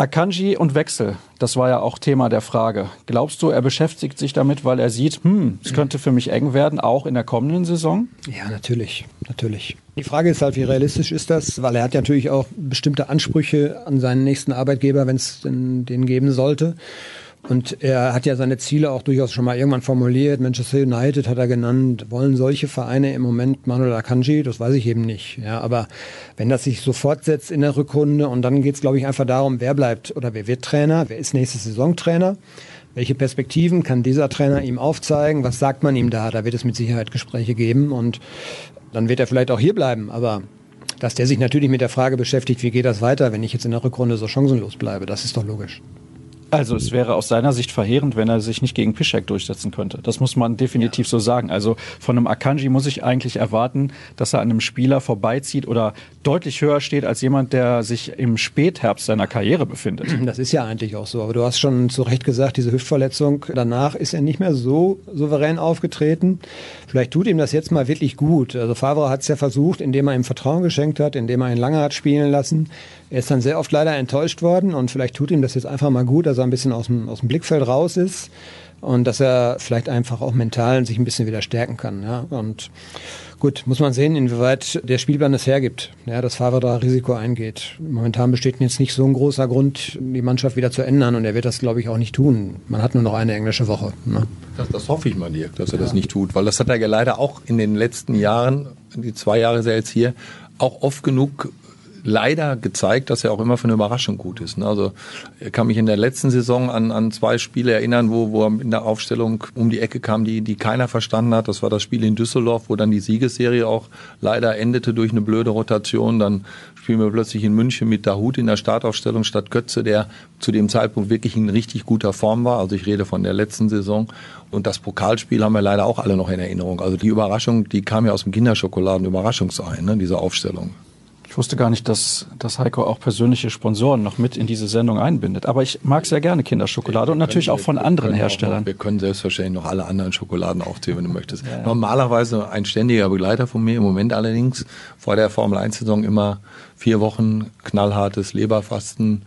Akanji und Wechsel, das war ja auch Thema der Frage. Glaubst du, er beschäftigt sich damit, weil er sieht, hm, es könnte für mich eng werden, auch in der kommenden Saison? Ja, natürlich, natürlich. Die Frage ist halt, wie realistisch ist das? Weil er hat ja natürlich auch bestimmte Ansprüche an seinen nächsten Arbeitgeber, wenn es den geben sollte. Und er hat ja seine Ziele auch durchaus schon mal irgendwann formuliert. Manchester United hat er genannt. Wollen solche Vereine im Moment Manuel Akanji? Das weiß ich eben nicht. Ja, aber wenn das sich so fortsetzt in der Rückrunde und dann geht es, glaube ich, einfach darum, wer bleibt oder wer wird Trainer, wer ist nächste Saison Trainer, welche Perspektiven kann dieser Trainer ihm aufzeigen, was sagt man ihm da? Da wird es mit Sicherheit Gespräche geben und dann wird er vielleicht auch hier bleiben. Aber dass der sich natürlich mit der Frage beschäftigt, wie geht das weiter, wenn ich jetzt in der Rückrunde so chancenlos bleibe, das ist doch logisch. Also es wäre aus seiner Sicht verheerend, wenn er sich nicht gegen Piszek durchsetzen könnte. Das muss man definitiv ja. so sagen. Also von einem Akanji muss ich eigentlich erwarten, dass er an einem Spieler vorbeizieht oder deutlich höher steht als jemand, der sich im Spätherbst seiner Karriere befindet. Das ist ja eigentlich auch so. Aber du hast schon zu Recht gesagt, diese Hüftverletzung, danach ist er nicht mehr so souverän aufgetreten. Vielleicht tut ihm das jetzt mal wirklich gut. Also Favre hat es ja versucht, indem er ihm Vertrauen geschenkt hat, indem er ihn lange hat spielen lassen. Er ist dann sehr oft leider enttäuscht worden und vielleicht tut ihm das jetzt einfach mal gut, dass er ein bisschen aus dem, aus dem Blickfeld raus ist und dass er vielleicht einfach auch mental sich ein bisschen wieder stärken kann. Ja? Und gut, muss man sehen, inwieweit der Spielplan es hergibt, ja, dass Favre da Risiko eingeht. Momentan besteht jetzt nicht so ein großer Grund, die Mannschaft wieder zu ändern und er wird das, glaube ich, auch nicht tun. Man hat nur noch eine englische Woche. Ne? Das, das, hoffe ich mal, Dirk, dass er ja. das nicht tut, weil das hat er ja leider auch in den letzten Jahren, die zwei Jahre ist er jetzt hier, auch oft genug leider gezeigt, dass er auch immer für eine Überraschung gut ist. Ne? Also er kann mich in der letzten Saison an, an zwei Spiele erinnern, wo, wo er in der Aufstellung um die Ecke kam, die, die keiner verstanden hat. Das war das Spiel in Düsseldorf, wo dann die Siegesserie auch leider endete durch eine blöde Rotation. Dann spielen wir plötzlich in München mit Dahut in der Startaufstellung statt Götze, der zu dem Zeitpunkt wirklich in richtig guter Form war. Also ich rede von der letzten Saison. Und das Pokalspiel haben wir leider auch alle noch in Erinnerung. Also die Überraschung, die kam ja aus dem Kinderschokoladen-Überraschungsei, ne, diese Aufstellung. Ich wusste gar nicht, dass, dass Heiko auch persönliche Sponsoren noch mit in diese Sendung einbindet. Aber ich mag sehr gerne Kinderschokolade und natürlich auch von anderen Herstellern. Noch, wir können selbstverständlich noch alle anderen Schokoladen aufzählen, wenn du möchtest. Ja. Normalerweise ein ständiger Begleiter von mir, im Moment allerdings vor der Formel 1-Saison immer vier Wochen knallhartes Leberfasten,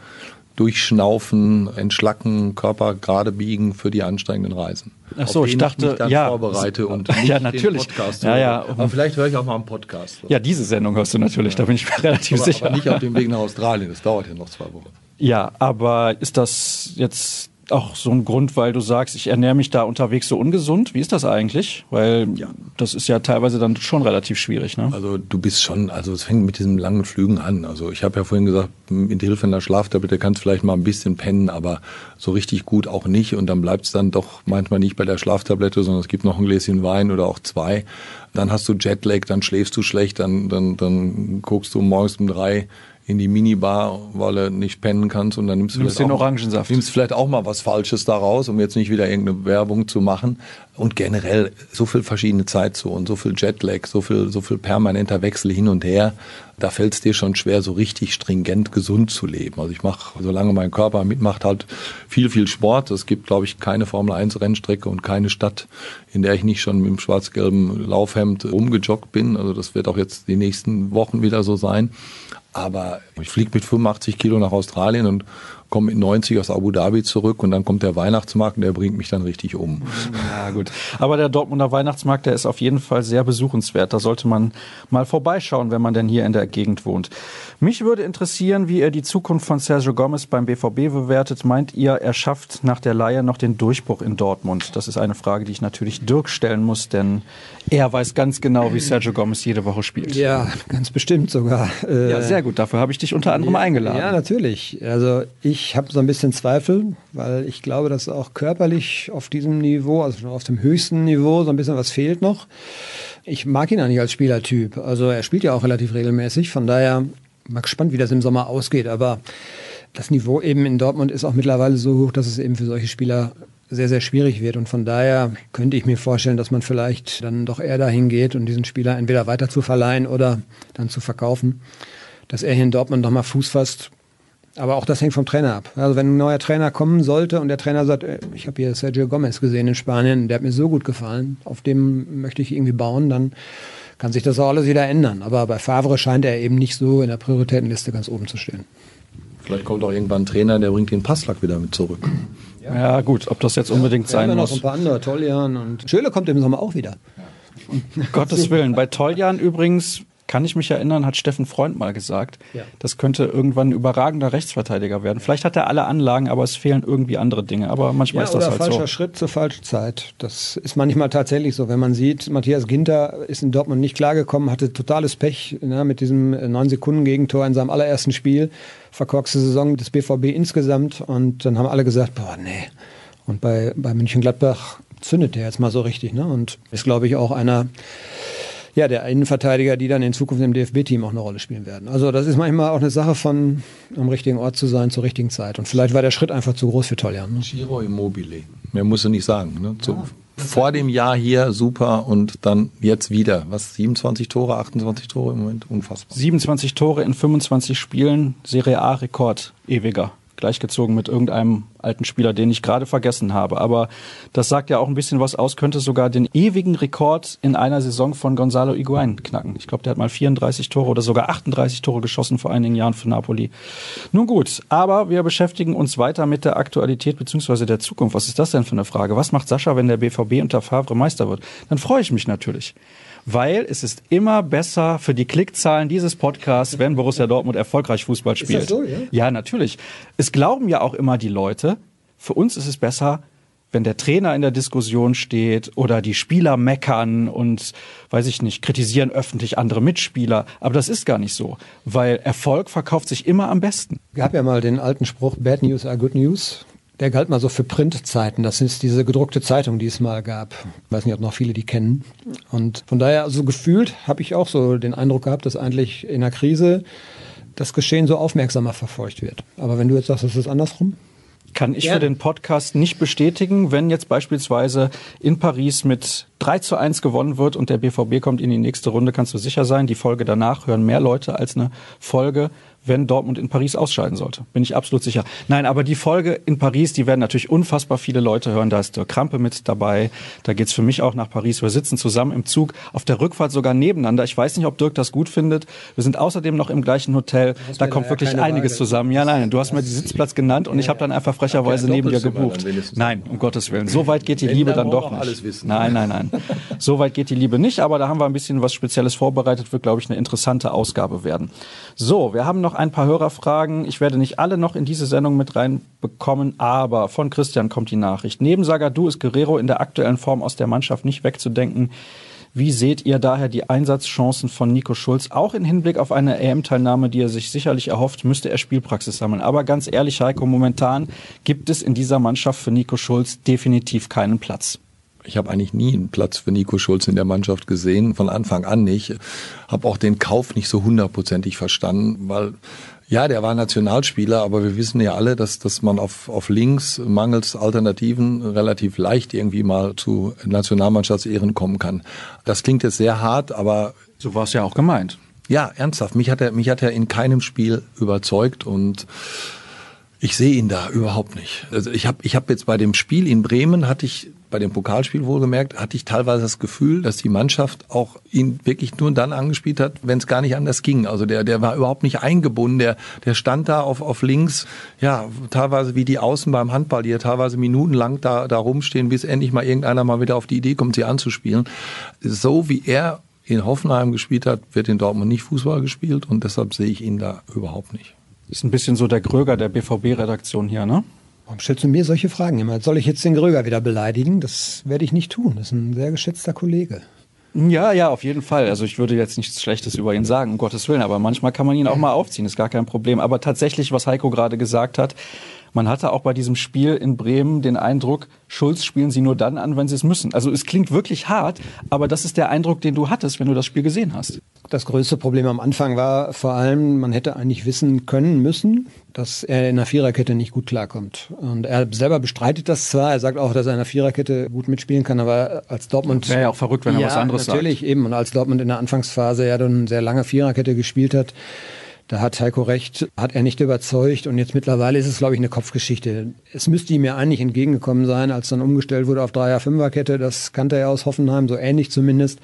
durchschnaufen, entschlacken, Körper gerade biegen für die anstrengenden Reisen. Ach so, ich dachte, ich dann ja, vorbereite und ja, natürlich. Podcast ja, ja. Aber vielleicht höre ich auch mal einen Podcast. Ja, diese Sendung hörst du natürlich, da bin ich mir relativ aber, sicher. Aber nicht auf dem Weg nach Australien, das dauert ja noch zwei Wochen. Ja, aber ist das jetzt auch so ein Grund, weil du sagst, ich ernähre mich da unterwegs so ungesund. Wie ist das eigentlich? Weil ja. das ist ja teilweise dann schon relativ schwierig. Ne? Also du bist schon, also es fängt mit diesen langen Flügen an. Also ich habe ja vorhin gesagt, mit Hilfe einer Schlaftablette kannst du vielleicht mal ein bisschen pennen, aber so richtig gut auch nicht. Und dann bleibt es dann doch manchmal nicht bei der Schlaftablette, sondern es gibt noch ein Gläschen Wein oder auch zwei. Dann hast du Jetlag, dann schläfst du schlecht, dann, dann, dann guckst du morgens um drei in die Minibar, weil du nicht pennen kannst und dann nimmst du nimmst den Orangensaft. Nimmst vielleicht auch mal was Falsches daraus, um jetzt nicht wieder irgendeine Werbung zu machen. Und generell so viel verschiedene Zeitzonen, so viel Jetlag, so viel, so viel permanenter Wechsel hin und her. Da fällt es dir schon schwer, so richtig stringent gesund zu leben. Also ich mache, solange mein Körper mitmacht, halt viel, viel Sport. Es gibt, glaube ich, keine Formel 1 Rennstrecke und keine Stadt, in der ich nicht schon mit dem schwarz-gelben Laufhemd rumgejoggt bin. Also das wird auch jetzt die nächsten Wochen wieder so sein. Aber ich fliege mit 85 Kilo nach Australien und komme mit 90 aus Abu Dhabi zurück und dann kommt der Weihnachtsmarkt und der bringt mich dann richtig um. Ja, gut. Aber der Dortmunder Weihnachtsmarkt, der ist auf jeden Fall sehr besuchenswert. Da sollte man mal vorbeischauen, wenn man denn hier in der Gegend wohnt. Mich würde interessieren, wie ihr die Zukunft von Sergio Gomez beim BVB bewertet. Meint ihr, er schafft nach der Leihe noch den Durchbruch in Dortmund? Das ist eine Frage, die ich natürlich Dirk stellen muss, denn er weiß ganz genau, wie Sergio Gomez jede Woche spielt. Ja, ganz bestimmt sogar. Ja, sehr gut. Dafür habe ich dich unter anderem ja, eingeladen. Ja, natürlich. Also ich ich habe so ein bisschen Zweifel, weil ich glaube, dass auch körperlich auf diesem Niveau, also auf dem höchsten Niveau, so ein bisschen was fehlt noch. Ich mag ihn eigentlich als Spielertyp. Also er spielt ja auch relativ regelmäßig. Von daher mal gespannt, wie das im Sommer ausgeht. Aber das Niveau eben in Dortmund ist auch mittlerweile so hoch, dass es eben für solche Spieler sehr, sehr schwierig wird. Und von daher könnte ich mir vorstellen, dass man vielleicht dann doch eher dahin geht und diesen Spieler entweder weiter zu verleihen oder dann zu verkaufen. Dass er hier in Dortmund nochmal Fuß fasst, aber auch das hängt vom Trainer ab. Also wenn ein neuer Trainer kommen sollte und der Trainer sagt, äh, ich habe hier Sergio Gomez gesehen in Spanien, der hat mir so gut gefallen, auf dem möchte ich irgendwie bauen, dann kann sich das auch alles wieder ändern. Aber bei Favre scheint er eben nicht so in der Prioritätenliste ganz oben zu stehen. Vielleicht kommt auch irgendwann ein Trainer, der bringt den Passlack wieder mit zurück. Ja, ja gut, ob das jetzt unbedingt ja, sein muss. noch ein paar andere, Toljan und Schöle kommt im Sommer auch wieder. Um Gottes Willen. Bei Toljan übrigens kann ich mich erinnern, hat Steffen Freund mal gesagt, ja. das könnte irgendwann ein überragender Rechtsverteidiger werden. Vielleicht hat er alle Anlagen, aber es fehlen irgendwie andere Dinge. Aber manchmal ja, ist das halt falscher so. falscher Schritt zur falschen Zeit. Das ist manchmal tatsächlich so. Wenn man sieht, Matthias Ginter ist in Dortmund nicht klargekommen, hatte totales Pech ne, mit diesem 9 Sekunden Gegentor in seinem allerersten Spiel. Verkorkste Saison des BVB insgesamt. Und dann haben alle gesagt, boah, nee. Und bei, bei München-Gladbach zündet der jetzt mal so richtig. Ne? Und ist, glaube ich, auch einer ja, der Innenverteidiger, die dann in Zukunft im DFB-Team auch eine Rolle spielen werden. Also das ist manchmal auch eine Sache von am richtigen Ort zu sein zur richtigen Zeit. Und vielleicht war der Schritt einfach zu groß für Toljan. Ne? Giro Immobile. Mehr musst du nicht sagen. Ne? So, ja. Vor dem Jahr hier super und dann jetzt wieder. Was, 27 Tore, 28 Tore im Moment? Unfassbar. 27 Tore in 25 Spielen, Serie A-Rekord, ewiger gleichgezogen mit irgendeinem alten Spieler, den ich gerade vergessen habe. Aber das sagt ja auch ein bisschen was aus, könnte sogar den ewigen Rekord in einer Saison von Gonzalo Higuain knacken. Ich glaube, der hat mal 34 Tore oder sogar 38 Tore geschossen vor einigen Jahren für Napoli. Nun gut, aber wir beschäftigen uns weiter mit der Aktualität bzw. der Zukunft. Was ist das denn für eine Frage? Was macht Sascha, wenn der BVB unter Favre Meister wird? Dann freue ich mich natürlich weil es ist immer besser für die Klickzahlen dieses Podcasts, wenn Borussia Dortmund erfolgreich Fußball spielt. Ist das so, ja? ja, natürlich. Es glauben ja auch immer die Leute, für uns ist es besser, wenn der Trainer in der Diskussion steht oder die Spieler meckern und, weiß ich nicht, kritisieren öffentlich andere Mitspieler. Aber das ist gar nicht so, weil Erfolg verkauft sich immer am besten. Gab ja mal den alten Spruch, Bad News are Good News. Der galt mal so für Printzeiten. Das ist diese gedruckte Zeitung, die es mal gab. Ich weiß nicht, ob noch viele die kennen. Und von daher, also gefühlt habe ich auch so den Eindruck gehabt, dass eigentlich in der Krise das Geschehen so aufmerksamer verfolgt wird. Aber wenn du jetzt sagst, es ist andersrum? Kann ich ja. für den Podcast nicht bestätigen, wenn jetzt beispielsweise in Paris mit 3 zu 1 gewonnen wird und der BVB kommt in die nächste Runde, kannst du sicher sein, die Folge danach hören mehr Leute als eine Folge wenn Dortmund in Paris ausscheiden sollte. Bin ich absolut sicher. Nein, aber die Folge in Paris, die werden natürlich unfassbar viele Leute hören. Da ist der Krampe mit dabei. Da geht's für mich auch nach Paris. Wir sitzen zusammen im Zug, auf der Rückfahrt sogar nebeneinander. Ich weiß nicht, ob Dirk das gut findet. Wir sind außerdem noch im gleichen Hotel. Da kommt wirklich einiges Waage. zusammen. Ja, nein, du hast mir den Sitzplatz genannt und ich habe dann einfach frecherweise neben dir gebucht. Nein, um Gottes Willen. So weit geht die Liebe dann doch nicht. Nein, nein, nein. So weit geht die Liebe nicht, aber da haben wir ein bisschen was Spezielles vorbereitet. Wird, glaube ich, eine interessante Ausgabe werden. So, wir haben noch noch ein paar Hörerfragen. Ich werde nicht alle noch in diese Sendung mit reinbekommen, aber von Christian kommt die Nachricht. Neben Sagadu ist Guerrero in der aktuellen Form aus der Mannschaft nicht wegzudenken. Wie seht ihr daher die Einsatzchancen von Nico Schulz? Auch im Hinblick auf eine EM-Teilnahme, die er sich sicherlich erhofft, müsste er Spielpraxis sammeln. Aber ganz ehrlich, Heiko, momentan gibt es in dieser Mannschaft für Nico Schulz definitiv keinen Platz. Ich habe eigentlich nie einen Platz für Nico Schulz in der Mannschaft gesehen, von Anfang an nicht. Habe auch den Kauf nicht so hundertprozentig verstanden, weil ja, der war Nationalspieler, aber wir wissen ja alle, dass, dass man auf, auf links mangels Alternativen relativ leicht irgendwie mal zu Nationalmannschaftsehren kommen kann. Das klingt jetzt sehr hart, aber... So war es ja auch gemeint. Ja, ernsthaft. Mich hat er, mich hat er in keinem Spiel überzeugt und ich sehe ihn da überhaupt nicht. Also ich habe ich hab jetzt bei dem Spiel in Bremen hatte ich bei dem Pokalspiel wohlgemerkt, hatte ich teilweise das Gefühl, dass die Mannschaft auch ihn wirklich nur dann angespielt hat, wenn es gar nicht anders ging. Also der, der war überhaupt nicht eingebunden, der, der stand da auf, auf links, ja, teilweise wie die Außen beim Handball, die ja teilweise minutenlang da, da rumstehen, bis endlich mal irgendeiner mal wieder auf die Idee kommt, sie anzuspielen. So wie er in Hoffenheim gespielt hat, wird in Dortmund nicht Fußball gespielt und deshalb sehe ich ihn da überhaupt nicht. Ist ein bisschen so der Gröger der BVB-Redaktion hier, ne? Warum stellst du mir solche Fragen immer? Soll ich jetzt den Gröger wieder beleidigen? Das werde ich nicht tun. Das ist ein sehr geschätzter Kollege. Ja, ja, auf jeden Fall. Also ich würde jetzt nichts Schlechtes über ihn sagen, um Gottes Willen, aber manchmal kann man ihn auch mal aufziehen, ist gar kein Problem. Aber tatsächlich, was Heiko gerade gesagt hat, man hatte auch bei diesem Spiel in Bremen den Eindruck, Schulz spielen sie nur dann an, wenn sie es müssen. Also es klingt wirklich hart, aber das ist der Eindruck, den du hattest, wenn du das Spiel gesehen hast. Das größte Problem am Anfang war vor allem, man hätte eigentlich wissen können müssen, dass er in der Viererkette nicht gut klarkommt. Und er selber bestreitet das zwar, er sagt auch, dass er in der Viererkette gut mitspielen kann, aber als Dortmund... Wäre ja auch verrückt, wenn er ja, was anderes natürlich, sagt. natürlich, eben. Und als Dortmund in der Anfangsphase ja dann sehr lange Viererkette gespielt hat, da hat Heiko recht, hat er nicht überzeugt und jetzt mittlerweile ist es, glaube ich, eine Kopfgeschichte. Es müsste ihm ja eigentlich entgegengekommen sein, als dann umgestellt wurde auf Dreier-Fünfer-Kette. Das kannte er aus Hoffenheim, so ähnlich zumindest.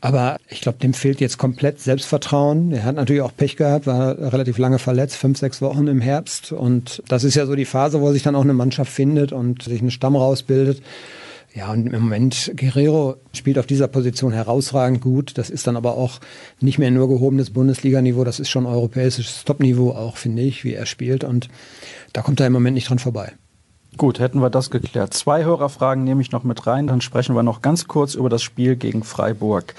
Aber ich glaube, dem fehlt jetzt komplett Selbstvertrauen. Er hat natürlich auch Pech gehabt, war relativ lange verletzt, fünf, sechs Wochen im Herbst. Und das ist ja so die Phase, wo sich dann auch eine Mannschaft findet und sich ein Stamm rausbildet. Ja, und im Moment, Guerrero spielt auf dieser Position herausragend gut. Das ist dann aber auch nicht mehr nur gehobenes Bundesliganiveau, das ist schon europäisches Topniveau auch, finde ich, wie er spielt. Und da kommt er im Moment nicht dran vorbei. Gut, hätten wir das geklärt. Zwei Hörerfragen nehme ich noch mit rein, dann sprechen wir noch ganz kurz über das Spiel gegen Freiburg.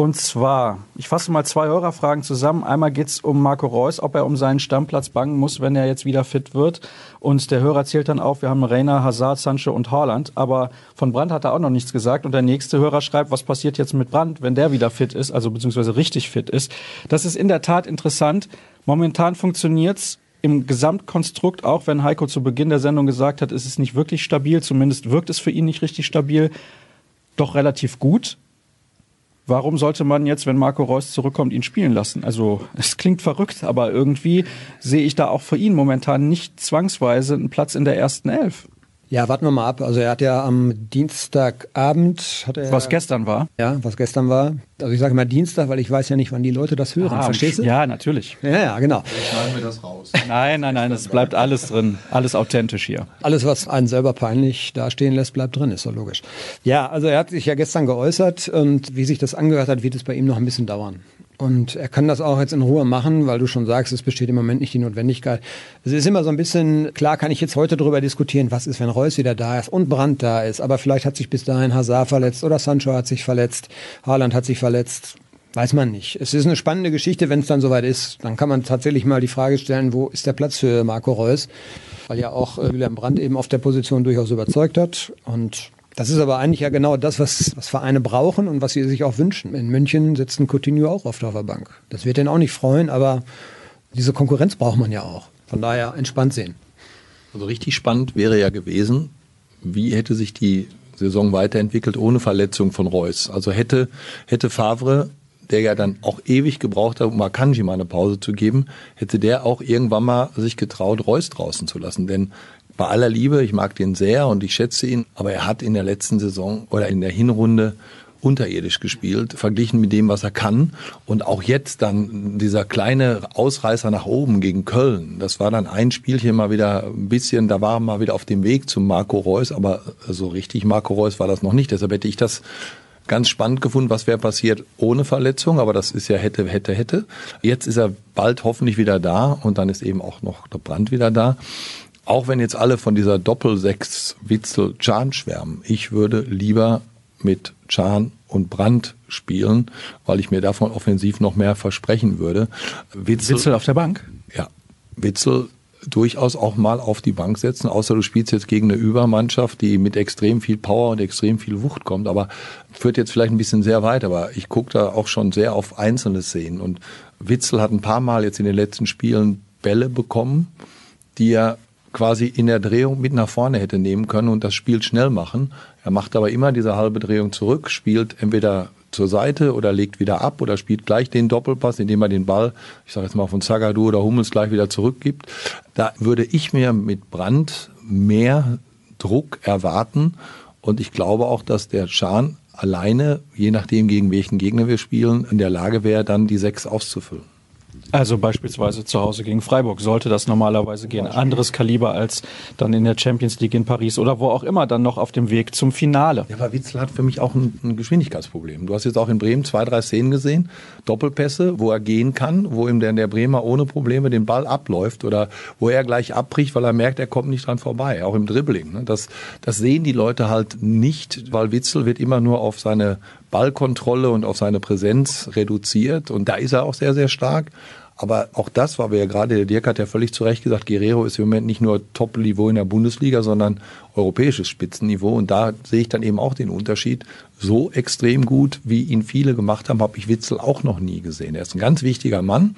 Und zwar, ich fasse mal zwei Hörerfragen zusammen. Einmal geht es um Marco Reus, ob er um seinen Stammplatz bangen muss, wenn er jetzt wieder fit wird. Und der Hörer zählt dann auf, wir haben Reiner, Hazard, Sancho und Haaland. Aber von Brandt hat er auch noch nichts gesagt. Und der nächste Hörer schreibt, was passiert jetzt mit Brandt, wenn der wieder fit ist, also beziehungsweise richtig fit ist. Das ist in der Tat interessant. Momentan funktioniert's im Gesamtkonstrukt, auch wenn Heiko zu Beginn der Sendung gesagt hat, es ist nicht wirklich stabil, zumindest wirkt es für ihn nicht richtig stabil, doch relativ gut. Warum sollte man jetzt, wenn Marco Reus zurückkommt, ihn spielen lassen? Also es klingt verrückt, aber irgendwie sehe ich da auch für ihn momentan nicht zwangsweise einen Platz in der ersten Elf. Ja, warten wir mal ab. Also er hat ja am Dienstagabend hat er was gestern war. Ja, was gestern war. Also ich sage mal Dienstag, weil ich weiß ja nicht, wann die Leute das hören. Ah, Verstehst du? Ja, natürlich. Ja, ja, genau. schneiden wir das raus. Nein, nein, nein, es bleibt alles drin, alles authentisch hier. Alles, was einen selber peinlich dastehen lässt, bleibt drin, ist so logisch. Ja, also er hat sich ja gestern geäußert und wie sich das angehört hat, wird es bei ihm noch ein bisschen dauern. Und er kann das auch jetzt in Ruhe machen, weil du schon sagst, es besteht im Moment nicht die Notwendigkeit. Es ist immer so ein bisschen, klar kann ich jetzt heute darüber diskutieren, was ist, wenn Reus wieder da ist und Brandt da ist. Aber vielleicht hat sich bis dahin Hazard verletzt oder Sancho hat sich verletzt, Haaland hat sich verletzt. Weiß man nicht. Es ist eine spannende Geschichte, wenn es dann soweit ist. Dann kann man tatsächlich mal die Frage stellen, wo ist der Platz für Marco Reus? Weil ja auch äh, William Brandt eben auf der Position durchaus überzeugt hat. Und das ist aber eigentlich ja genau das, was, was Vereine brauchen und was sie sich auch wünschen. In München sitzt ein Coutinho auch oft auf der Bank. Das wird den auch nicht freuen, aber diese Konkurrenz braucht man ja auch. Von daher entspannt sehen. Also richtig spannend wäre ja gewesen, wie hätte sich die Saison weiterentwickelt ohne Verletzung von Reus. Also hätte, hätte Favre, der ja dann auch ewig gebraucht hat, um Akanji mal eine Pause zu geben, hätte der auch irgendwann mal sich getraut, Reus draußen zu lassen. Denn bei aller Liebe, ich mag den sehr und ich schätze ihn, aber er hat in der letzten Saison oder in der Hinrunde unterirdisch gespielt, verglichen mit dem, was er kann. Und auch jetzt dann dieser kleine Ausreißer nach oben gegen Köln, das war dann ein Spielchen mal wieder ein bisschen, da war er mal wieder auf dem Weg zum Marco Reus, aber so richtig Marco Reus war das noch nicht. Deshalb hätte ich das ganz spannend gefunden, was wäre passiert ohne Verletzung, aber das ist ja hätte, hätte, hätte. Jetzt ist er bald hoffentlich wieder da und dann ist eben auch noch der Brand wieder da auch wenn jetzt alle von dieser Doppelsechs Witzel Chan schwärmen, ich würde lieber mit Chan und Brandt spielen, weil ich mir davon offensiv noch mehr versprechen würde. Witzel, Witzel auf der Bank? Ja, Witzel durchaus auch mal auf die Bank setzen, außer du spielst jetzt gegen eine Übermannschaft, die mit extrem viel Power und extrem viel Wucht kommt, aber führt jetzt vielleicht ein bisschen sehr weit, aber ich gucke da auch schon sehr auf einzelne Szenen und Witzel hat ein paar Mal jetzt in den letzten Spielen Bälle bekommen, die er quasi in der Drehung mit nach vorne hätte nehmen können und das Spiel schnell machen. Er macht aber immer diese halbe Drehung zurück, spielt entweder zur Seite oder legt wieder ab oder spielt gleich den Doppelpass, indem er den Ball, ich sage jetzt mal von Zagadou oder Hummels gleich wieder zurückgibt. Da würde ich mir mit Brand mehr Druck erwarten und ich glaube auch, dass der Schahn alleine, je nachdem gegen welchen Gegner wir spielen, in der Lage wäre, dann die sechs auszufüllen. Also beispielsweise zu Hause gegen Freiburg sollte das normalerweise gehen. Anderes Kaliber als dann in der Champions League in Paris oder wo auch immer dann noch auf dem Weg zum Finale. Ja, aber Witzel hat für mich auch ein, ein Geschwindigkeitsproblem. Du hast jetzt auch in Bremen zwei, drei Szenen gesehen, Doppelpässe, wo er gehen kann, wo ihm der, der Bremer ohne Probleme den Ball abläuft oder wo er gleich abbricht, weil er merkt, er kommt nicht dran vorbei, auch im Dribbling. Ne? Das, das sehen die Leute halt nicht, weil Witzel wird immer nur auf seine Ballkontrolle und auf seine Präsenz reduziert und da ist er auch sehr, sehr stark. Aber auch das war wir ja gerade, der Dirk hat ja völlig zu Recht gesagt, Guerrero ist im Moment nicht nur Top-Niveau in der Bundesliga, sondern europäisches Spitzenniveau. Und da sehe ich dann eben auch den Unterschied. So extrem gut, wie ihn viele gemacht haben, habe ich Witzel auch noch nie gesehen. Er ist ein ganz wichtiger Mann,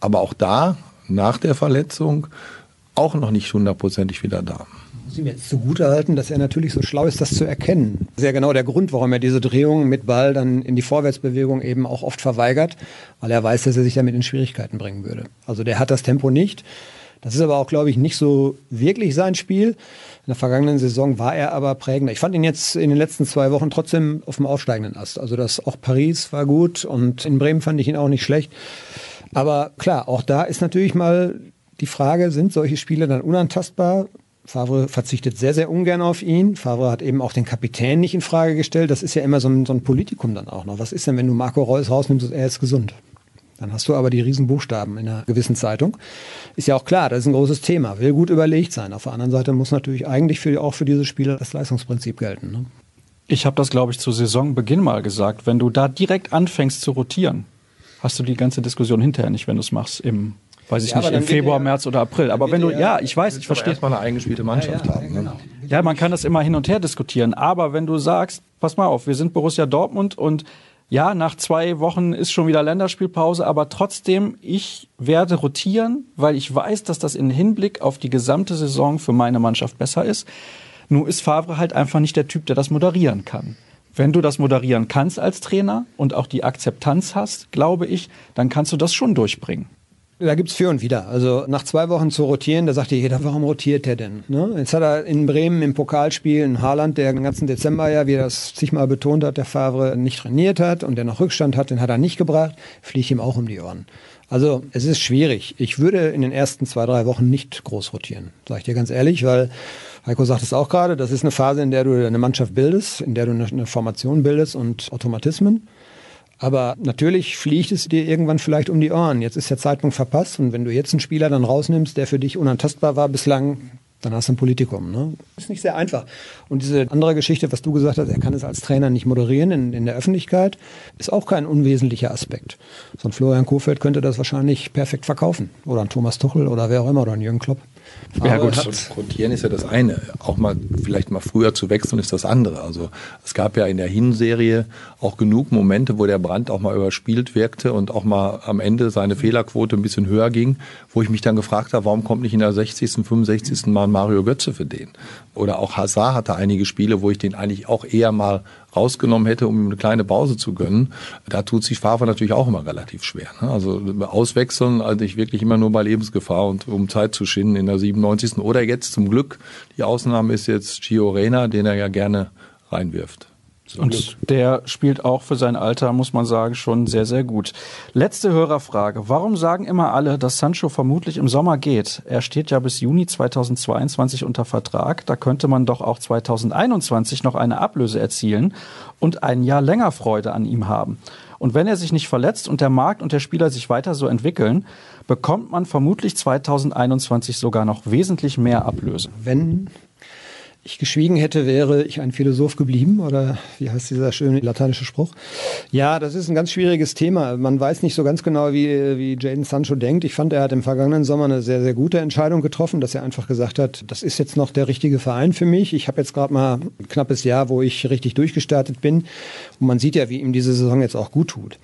aber auch da, nach der Verletzung, auch noch nicht hundertprozentig wieder da muss ihm jetzt zugutehalten, dass er natürlich so schlau ist, das zu erkennen. Sehr genau der Grund, warum er diese Drehung mit Ball dann in die Vorwärtsbewegung eben auch oft verweigert, weil er weiß, dass er sich damit in Schwierigkeiten bringen würde. Also der hat das Tempo nicht. Das ist aber auch, glaube ich, nicht so wirklich sein Spiel. In der vergangenen Saison war er aber prägender. Ich fand ihn jetzt in den letzten zwei Wochen trotzdem auf dem aufsteigenden Ast. Also das auch Paris war gut und in Bremen fand ich ihn auch nicht schlecht. Aber klar, auch da ist natürlich mal die Frage, sind solche Spiele dann unantastbar? Favre verzichtet sehr, sehr ungern auf ihn. Favre hat eben auch den Kapitän nicht in Frage gestellt. Das ist ja immer so ein, so ein Politikum dann auch noch. Was ist denn, wenn du Marco Reus rausnimmst und er ist gesund? Dann hast du aber die Riesenbuchstaben in einer gewissen Zeitung. Ist ja auch klar, das ist ein großes Thema, will gut überlegt sein. Auf der anderen Seite muss natürlich eigentlich für, auch für diese Spieler das Leistungsprinzip gelten. Ne? Ich habe das, glaube ich, zu Saisonbeginn mal gesagt. Wenn du da direkt anfängst zu rotieren, hast du die ganze Diskussion hinterher nicht, wenn du es machst im weiß ich ja, nicht, im Februar, März oder April. Aber wenn du, ja, ich weiß, ich verstehe. erstmal eine eingespielte Mannschaft ja, ja, haben. Ne? Genau. Ja, man kann das immer hin und her diskutieren. Aber wenn du sagst, pass mal auf, wir sind Borussia Dortmund und ja, nach zwei Wochen ist schon wieder Länderspielpause, aber trotzdem, ich werde rotieren, weil ich weiß, dass das in Hinblick auf die gesamte Saison für meine Mannschaft besser ist. Nur ist Favre halt einfach nicht der Typ, der das moderieren kann. Wenn du das moderieren kannst als Trainer und auch die Akzeptanz hast, glaube ich, dann kannst du das schon durchbringen. Da gibt's für und wieder. Also nach zwei Wochen zu rotieren, da sagt jeder, warum rotiert der denn? Ne? Jetzt hat er in Bremen im Pokalspiel einen Haaland, der den ganzen Dezember ja, wie er das zigmal betont hat, der Favre nicht trainiert hat und der noch Rückstand hat, den hat er nicht gebracht, fliegt ihm auch um die Ohren. Also es ist schwierig. Ich würde in den ersten zwei, drei Wochen nicht groß rotieren, sage ich dir ganz ehrlich, weil Heiko sagt es auch gerade, das ist eine Phase, in der du eine Mannschaft bildest, in der du eine Formation bildest und Automatismen. Aber natürlich fliegt es dir irgendwann vielleicht um die Ohren. Jetzt ist der Zeitpunkt verpasst und wenn du jetzt einen Spieler dann rausnimmst, der für dich unantastbar war bislang, dann hast du ein Politikum. Ne? Ist nicht sehr einfach. Und diese andere Geschichte, was du gesagt hast, er kann es als Trainer nicht moderieren in, in der Öffentlichkeit, ist auch kein unwesentlicher Aspekt. So ein Florian Kofeld könnte das wahrscheinlich perfekt verkaufen. Oder ein Thomas Tuchel oder wer auch immer, oder ein Jürgen Klopp. Ja gut, rotieren ist ja das eine. Auch mal vielleicht mal früher zu wechseln ist das andere. Also es gab ja in der Hinserie auch genug Momente, wo der Brand auch mal überspielt wirkte und auch mal am Ende seine Fehlerquote ein bisschen höher ging, wo ich mich dann gefragt habe, warum kommt nicht in der 60., 65. Mal Mario Götze für den? Oder auch Hazard hatte einige Spiele, wo ich den eigentlich auch eher mal rausgenommen hätte, um ihm eine kleine Pause zu gönnen. Da tut sich Favre natürlich auch immer relativ schwer. Ne? Also auswechseln, also ich wirklich immer nur bei Lebensgefahr und um Zeit zu schinden in der 97. Oder jetzt zum Glück, die Ausnahme ist jetzt Gio Reyna, den er ja gerne reinwirft. Und Glück. der spielt auch für sein Alter, muss man sagen, schon sehr, sehr gut. Letzte Hörerfrage. Warum sagen immer alle, dass Sancho vermutlich im Sommer geht? Er steht ja bis Juni 2022 unter Vertrag. Da könnte man doch auch 2021 noch eine Ablöse erzielen und ein Jahr länger Freude an ihm haben. Und wenn er sich nicht verletzt und der Markt und der Spieler sich weiter so entwickeln, bekommt man vermutlich 2021 sogar noch wesentlich mehr Ablöse. Wenn ich geschwiegen hätte, wäre ich ein Philosoph geblieben oder wie heißt dieser schöne lateinische Spruch? Ja, das ist ein ganz schwieriges Thema. Man weiß nicht so ganz genau, wie, wie Jaden Sancho denkt. Ich fand, er hat im vergangenen Sommer eine sehr, sehr gute Entscheidung getroffen, dass er einfach gesagt hat, das ist jetzt noch der richtige Verein für mich. Ich habe jetzt gerade mal ein knappes Jahr, wo ich richtig durchgestartet bin. Und man sieht ja, wie ihm diese Saison jetzt auch gut tut.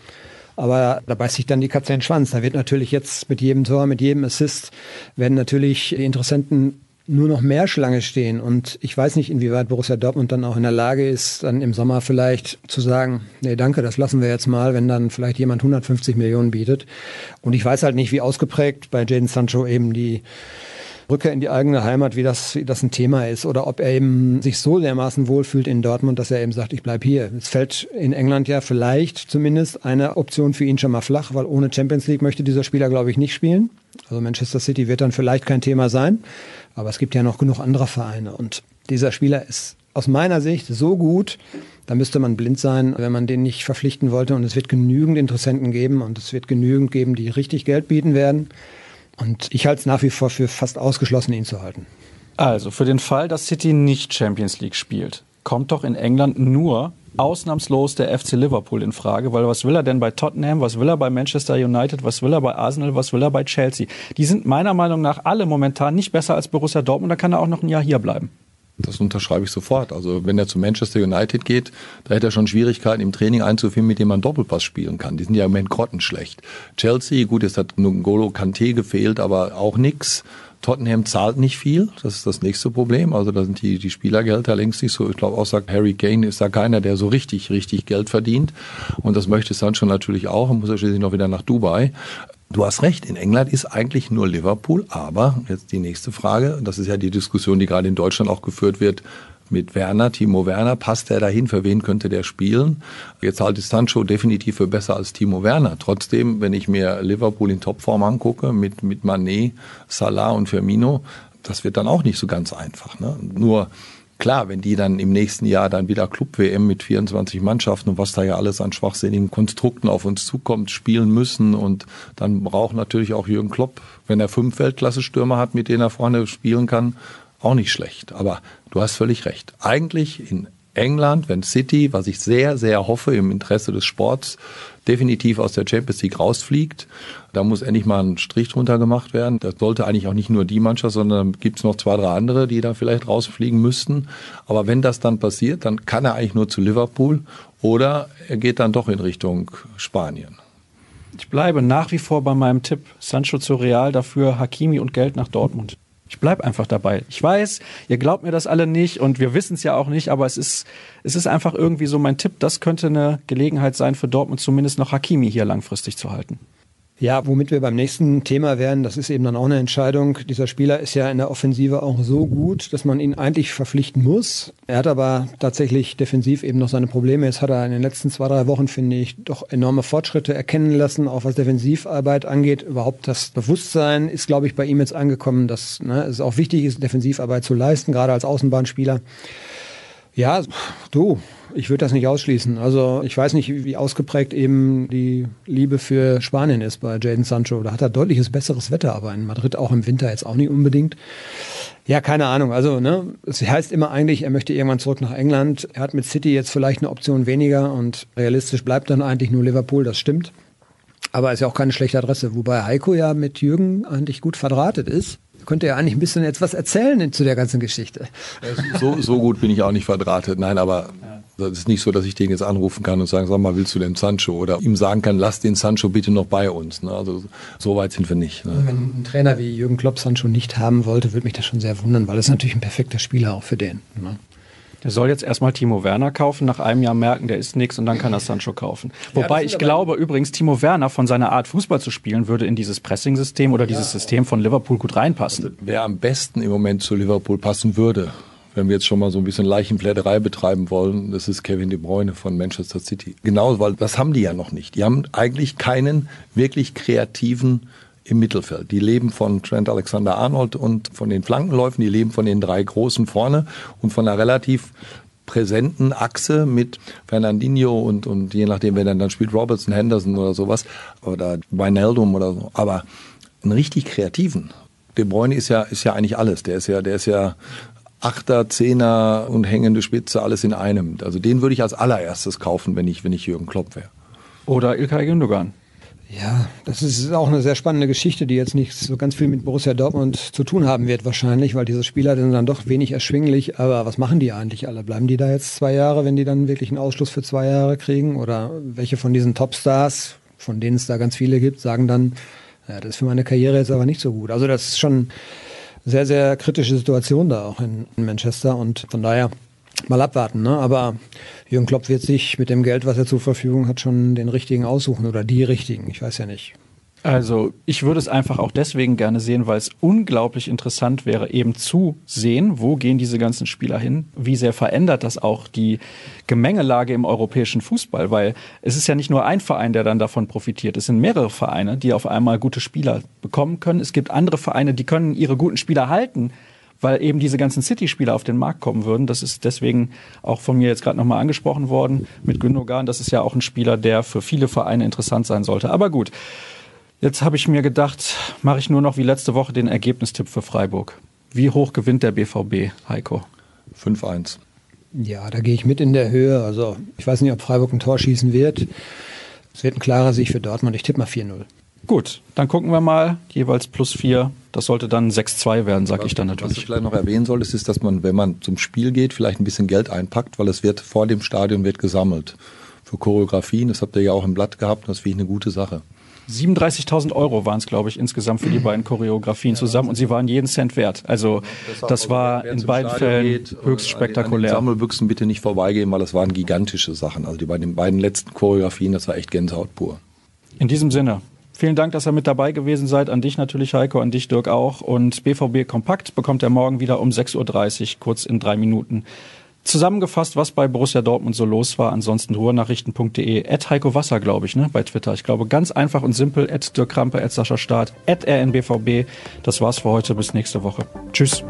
Aber da beißt sich dann die Katze in den Schwanz. Da wird natürlich jetzt mit jedem Tor, mit jedem Assist, werden natürlich Interessenten nur noch mehr Schlange stehen. Und ich weiß nicht, inwieweit Borussia Dortmund dann auch in der Lage ist, dann im Sommer vielleicht zu sagen, nee, danke, das lassen wir jetzt mal, wenn dann vielleicht jemand 150 Millionen bietet. Und ich weiß halt nicht, wie ausgeprägt bei Jaden Sancho eben die Rückkehr in die eigene Heimat, wie das, wie das ein Thema ist. Oder ob er eben sich so dermaßen wohlfühlt in Dortmund, dass er eben sagt, ich bleib hier. Es fällt in England ja vielleicht zumindest eine Option für ihn schon mal flach, weil ohne Champions League möchte dieser Spieler, glaube ich, nicht spielen. Also Manchester City wird dann vielleicht kein Thema sein. Aber es gibt ja noch genug andere Vereine. Und dieser Spieler ist aus meiner Sicht so gut, da müsste man blind sein, wenn man den nicht verpflichten wollte. Und es wird genügend Interessenten geben und es wird genügend geben, die richtig Geld bieten werden. Und ich halte es nach wie vor für fast ausgeschlossen, ihn zu halten. Also für den Fall, dass City nicht Champions League spielt, kommt doch in England nur ausnahmslos der FC Liverpool in Frage, weil was will er denn bei Tottenham, was will er bei Manchester United, was will er bei Arsenal, was will er bei Chelsea? Die sind meiner Meinung nach alle momentan nicht besser als Borussia Dortmund, da kann er auch noch ein Jahr hier bleiben. Das unterschreibe ich sofort. Also wenn er zu Manchester United geht, da hätte er schon Schwierigkeiten im Training einzuführen, mit dem man Doppelpass spielen kann. Die sind ja im Moment grottenschlecht. Chelsea, gut, jetzt hat N'Golo Kanté gefehlt, aber auch nix. Tottenham zahlt nicht viel, das ist das nächste Problem. Also da sind die, die Spielergelder längst nicht so. Ich glaube sagt Harry Kane ist da keiner, der so richtig, richtig Geld verdient. Und das möchte Sancho natürlich auch und muss er schließlich noch wieder nach Dubai. Du hast recht, in England ist eigentlich nur Liverpool, aber jetzt die nächste Frage, das ist ja die Diskussion, die gerade in Deutschland auch geführt wird, mit Werner, Timo Werner, passt der dahin, für wen könnte der spielen? Jetzt halte ich Sancho definitiv für besser als Timo Werner. Trotzdem, wenn ich mir Liverpool in Topform angucke, mit, mit Manet, Salah und Firmino, das wird dann auch nicht so ganz einfach. Ne? Nur klar, wenn die dann im nächsten Jahr dann wieder Club-WM mit 24 Mannschaften und was da ja alles an schwachsinnigen Konstrukten auf uns zukommt, spielen müssen und dann braucht natürlich auch Jürgen Klopp, wenn er fünf Weltklasse-Stürmer hat, mit denen er vorne spielen kann, auch nicht schlecht. Aber du hast völlig recht. Eigentlich in England, wenn City, was ich sehr, sehr hoffe im Interesse des Sports, definitiv aus der Champions League rausfliegt, da muss endlich mal ein Strich drunter gemacht werden. Das sollte eigentlich auch nicht nur die Mannschaft, sondern gibt es noch zwei, drei andere, die da vielleicht rausfliegen müssten. Aber wenn das dann passiert, dann kann er eigentlich nur zu Liverpool oder er geht dann doch in Richtung Spanien. Ich bleibe nach wie vor bei meinem Tipp Sancho zu Real, dafür Hakimi und Geld nach Dortmund. Ich bleib einfach dabei. Ich weiß, ihr glaubt mir das alle nicht und wir wissen es ja auch nicht, aber es ist, es ist einfach irgendwie so mein Tipp, das könnte eine Gelegenheit sein für Dortmund zumindest noch Hakimi hier langfristig zu halten. Ja, womit wir beim nächsten Thema wären, das ist eben dann auch eine Entscheidung. Dieser Spieler ist ja in der Offensive auch so gut, dass man ihn eigentlich verpflichten muss. Er hat aber tatsächlich defensiv eben noch seine Probleme. Jetzt hat er in den letzten zwei, drei Wochen, finde ich, doch enorme Fortschritte erkennen lassen, auch was Defensivarbeit angeht. Überhaupt das Bewusstsein ist, glaube ich, bei ihm jetzt angekommen, dass ne, es auch wichtig ist, Defensivarbeit zu leisten, gerade als Außenbahnspieler. Ja, du, ich würde das nicht ausschließen. Also ich weiß nicht, wie ausgeprägt eben die Liebe für Spanien ist bei Jaden Sancho. Da hat er deutliches besseres Wetter, aber in Madrid auch im Winter jetzt auch nicht unbedingt. Ja, keine Ahnung. Also, ne, es heißt immer eigentlich, er möchte irgendwann zurück nach England. Er hat mit City jetzt vielleicht eine Option weniger und realistisch bleibt dann eigentlich nur Liverpool, das stimmt. Aber ist ja auch keine schlechte Adresse. Wobei Heiko ja mit Jürgen eigentlich gut verdrahtet ist. Könnte ja eigentlich ein bisschen jetzt was erzählen zu der ganzen Geschichte. So, so gut bin ich auch nicht verdrahtet. Nein, aber es ist nicht so, dass ich den jetzt anrufen kann und sagen, sag mal, willst du den Sancho? Oder ihm sagen kann, lass den Sancho bitte noch bei uns. Ne? Also so weit sind wir nicht. Ne? Wenn ein Trainer wie Jürgen Klopp Sancho nicht haben wollte, würde mich das schon sehr wundern, weil es natürlich ein perfekter Spieler auch für den. Ne? Der soll jetzt erstmal Timo Werner kaufen, nach einem Jahr merken, der ist nichts und dann kann er Sancho kaufen. Wobei ich glaube übrigens, Timo Werner von seiner Art Fußball zu spielen, würde in dieses Pressing-System oder ja. dieses System von Liverpool gut reinpassen. Also, wer am besten im Moment zu Liverpool passen würde, wenn wir jetzt schon mal so ein bisschen Leichenpläderei betreiben wollen, das ist Kevin De Bruyne von Manchester City. Genau, weil das haben die ja noch nicht. Die haben eigentlich keinen wirklich kreativen im Mittelfeld. Die leben von Trent Alexander-Arnold und von den Flankenläufen, die leben von den drei Großen vorne und von einer relativ präsenten Achse mit Fernandinho und, und je nachdem, wer dann, dann spielt, Robertson, Henderson oder sowas oder Wijnaldum oder so. Aber einen richtig kreativen. De Bruyne ist ja, ist ja eigentlich alles. Der ist ja, der ist ja Achter, Zehner und hängende Spitze, alles in einem. Also den würde ich als allererstes kaufen, wenn ich, wenn ich Jürgen Klopp wäre. Oder Ilkay Gündogan. Ja, das ist auch eine sehr spannende Geschichte, die jetzt nicht so ganz viel mit Borussia Dortmund zu tun haben wird wahrscheinlich, weil diese Spieler sind dann doch wenig erschwinglich. Aber was machen die eigentlich alle? Bleiben die da jetzt zwei Jahre, wenn die dann wirklich einen Ausschluss für zwei Jahre kriegen? Oder welche von diesen Topstars, von denen es da ganz viele gibt, sagen dann, ja, das ist für meine Karriere jetzt aber nicht so gut. Also das ist schon sehr, sehr kritische Situation da auch in, Manchester und von daher mal abwarten. Ne? Aber Jürgen Klopp wird sich mit dem Geld, was er zur Verfügung hat, schon den richtigen aussuchen oder die richtigen. Ich weiß ja nicht. Also ich würde es einfach auch deswegen gerne sehen, weil es unglaublich interessant wäre, eben zu sehen, wo gehen diese ganzen Spieler hin, wie sehr verändert das auch die Gemengelage im europäischen Fußball, weil es ist ja nicht nur ein Verein, der dann davon profitiert, es sind mehrere Vereine, die auf einmal gute Spieler bekommen können. Es gibt andere Vereine, die können ihre guten Spieler halten, weil eben diese ganzen City-Spieler auf den Markt kommen würden. Das ist deswegen auch von mir jetzt gerade nochmal angesprochen worden mit Gündogan. Das ist ja auch ein Spieler, der für viele Vereine interessant sein sollte. Aber gut, jetzt habe ich mir gedacht, mache ich nur noch wie letzte Woche den Ergebnistipp für Freiburg. Wie hoch gewinnt der BVB, Heiko? 5-1. Ja, da gehe ich mit in der Höhe. Also ich weiß nicht, ob Freiburg ein Tor schießen wird. Es wird ein klarer Sieg für Dortmund. Ich tippe mal 4-0. Gut, dann gucken wir mal. Jeweils plus 4 das sollte dann 6-2 werden, sage ich dann natürlich. Was ich vielleicht noch erwähnen soll, ist, ist, dass man, wenn man zum Spiel geht, vielleicht ein bisschen Geld einpackt, weil es wird vor dem Stadion wird gesammelt. Für Choreografien, das habt ihr ja auch im Blatt gehabt, das finde ich eine gute Sache. 37.000 Euro waren es, glaube ich, insgesamt für die beiden Choreografien zusammen und sie waren jeden Cent wert. Also das war in beiden Fällen geht, höchst spektakulär. An Sammelbüchsen bitte nicht vorbeigehen, weil das waren gigantische Sachen. Also die bei den beiden letzten Choreografien, das war echt Gänsehaut pur. In diesem Sinne, Vielen Dank, dass ihr mit dabei gewesen seid. An dich natürlich, Heiko, an dich, Dirk auch. Und BVB Kompakt bekommt er morgen wieder um 6.30 Uhr, kurz in drei Minuten. Zusammengefasst, was bei Borussia Dortmund so los war. Ansonsten ruhrnachrichten.de, at Heiko Wasser, glaube ich, ne, bei Twitter. Ich glaube, ganz einfach und simpel, at Dirk Krampe, at Sascha Staat, at rnbvb. Das war's für heute. Bis nächste Woche. Tschüss.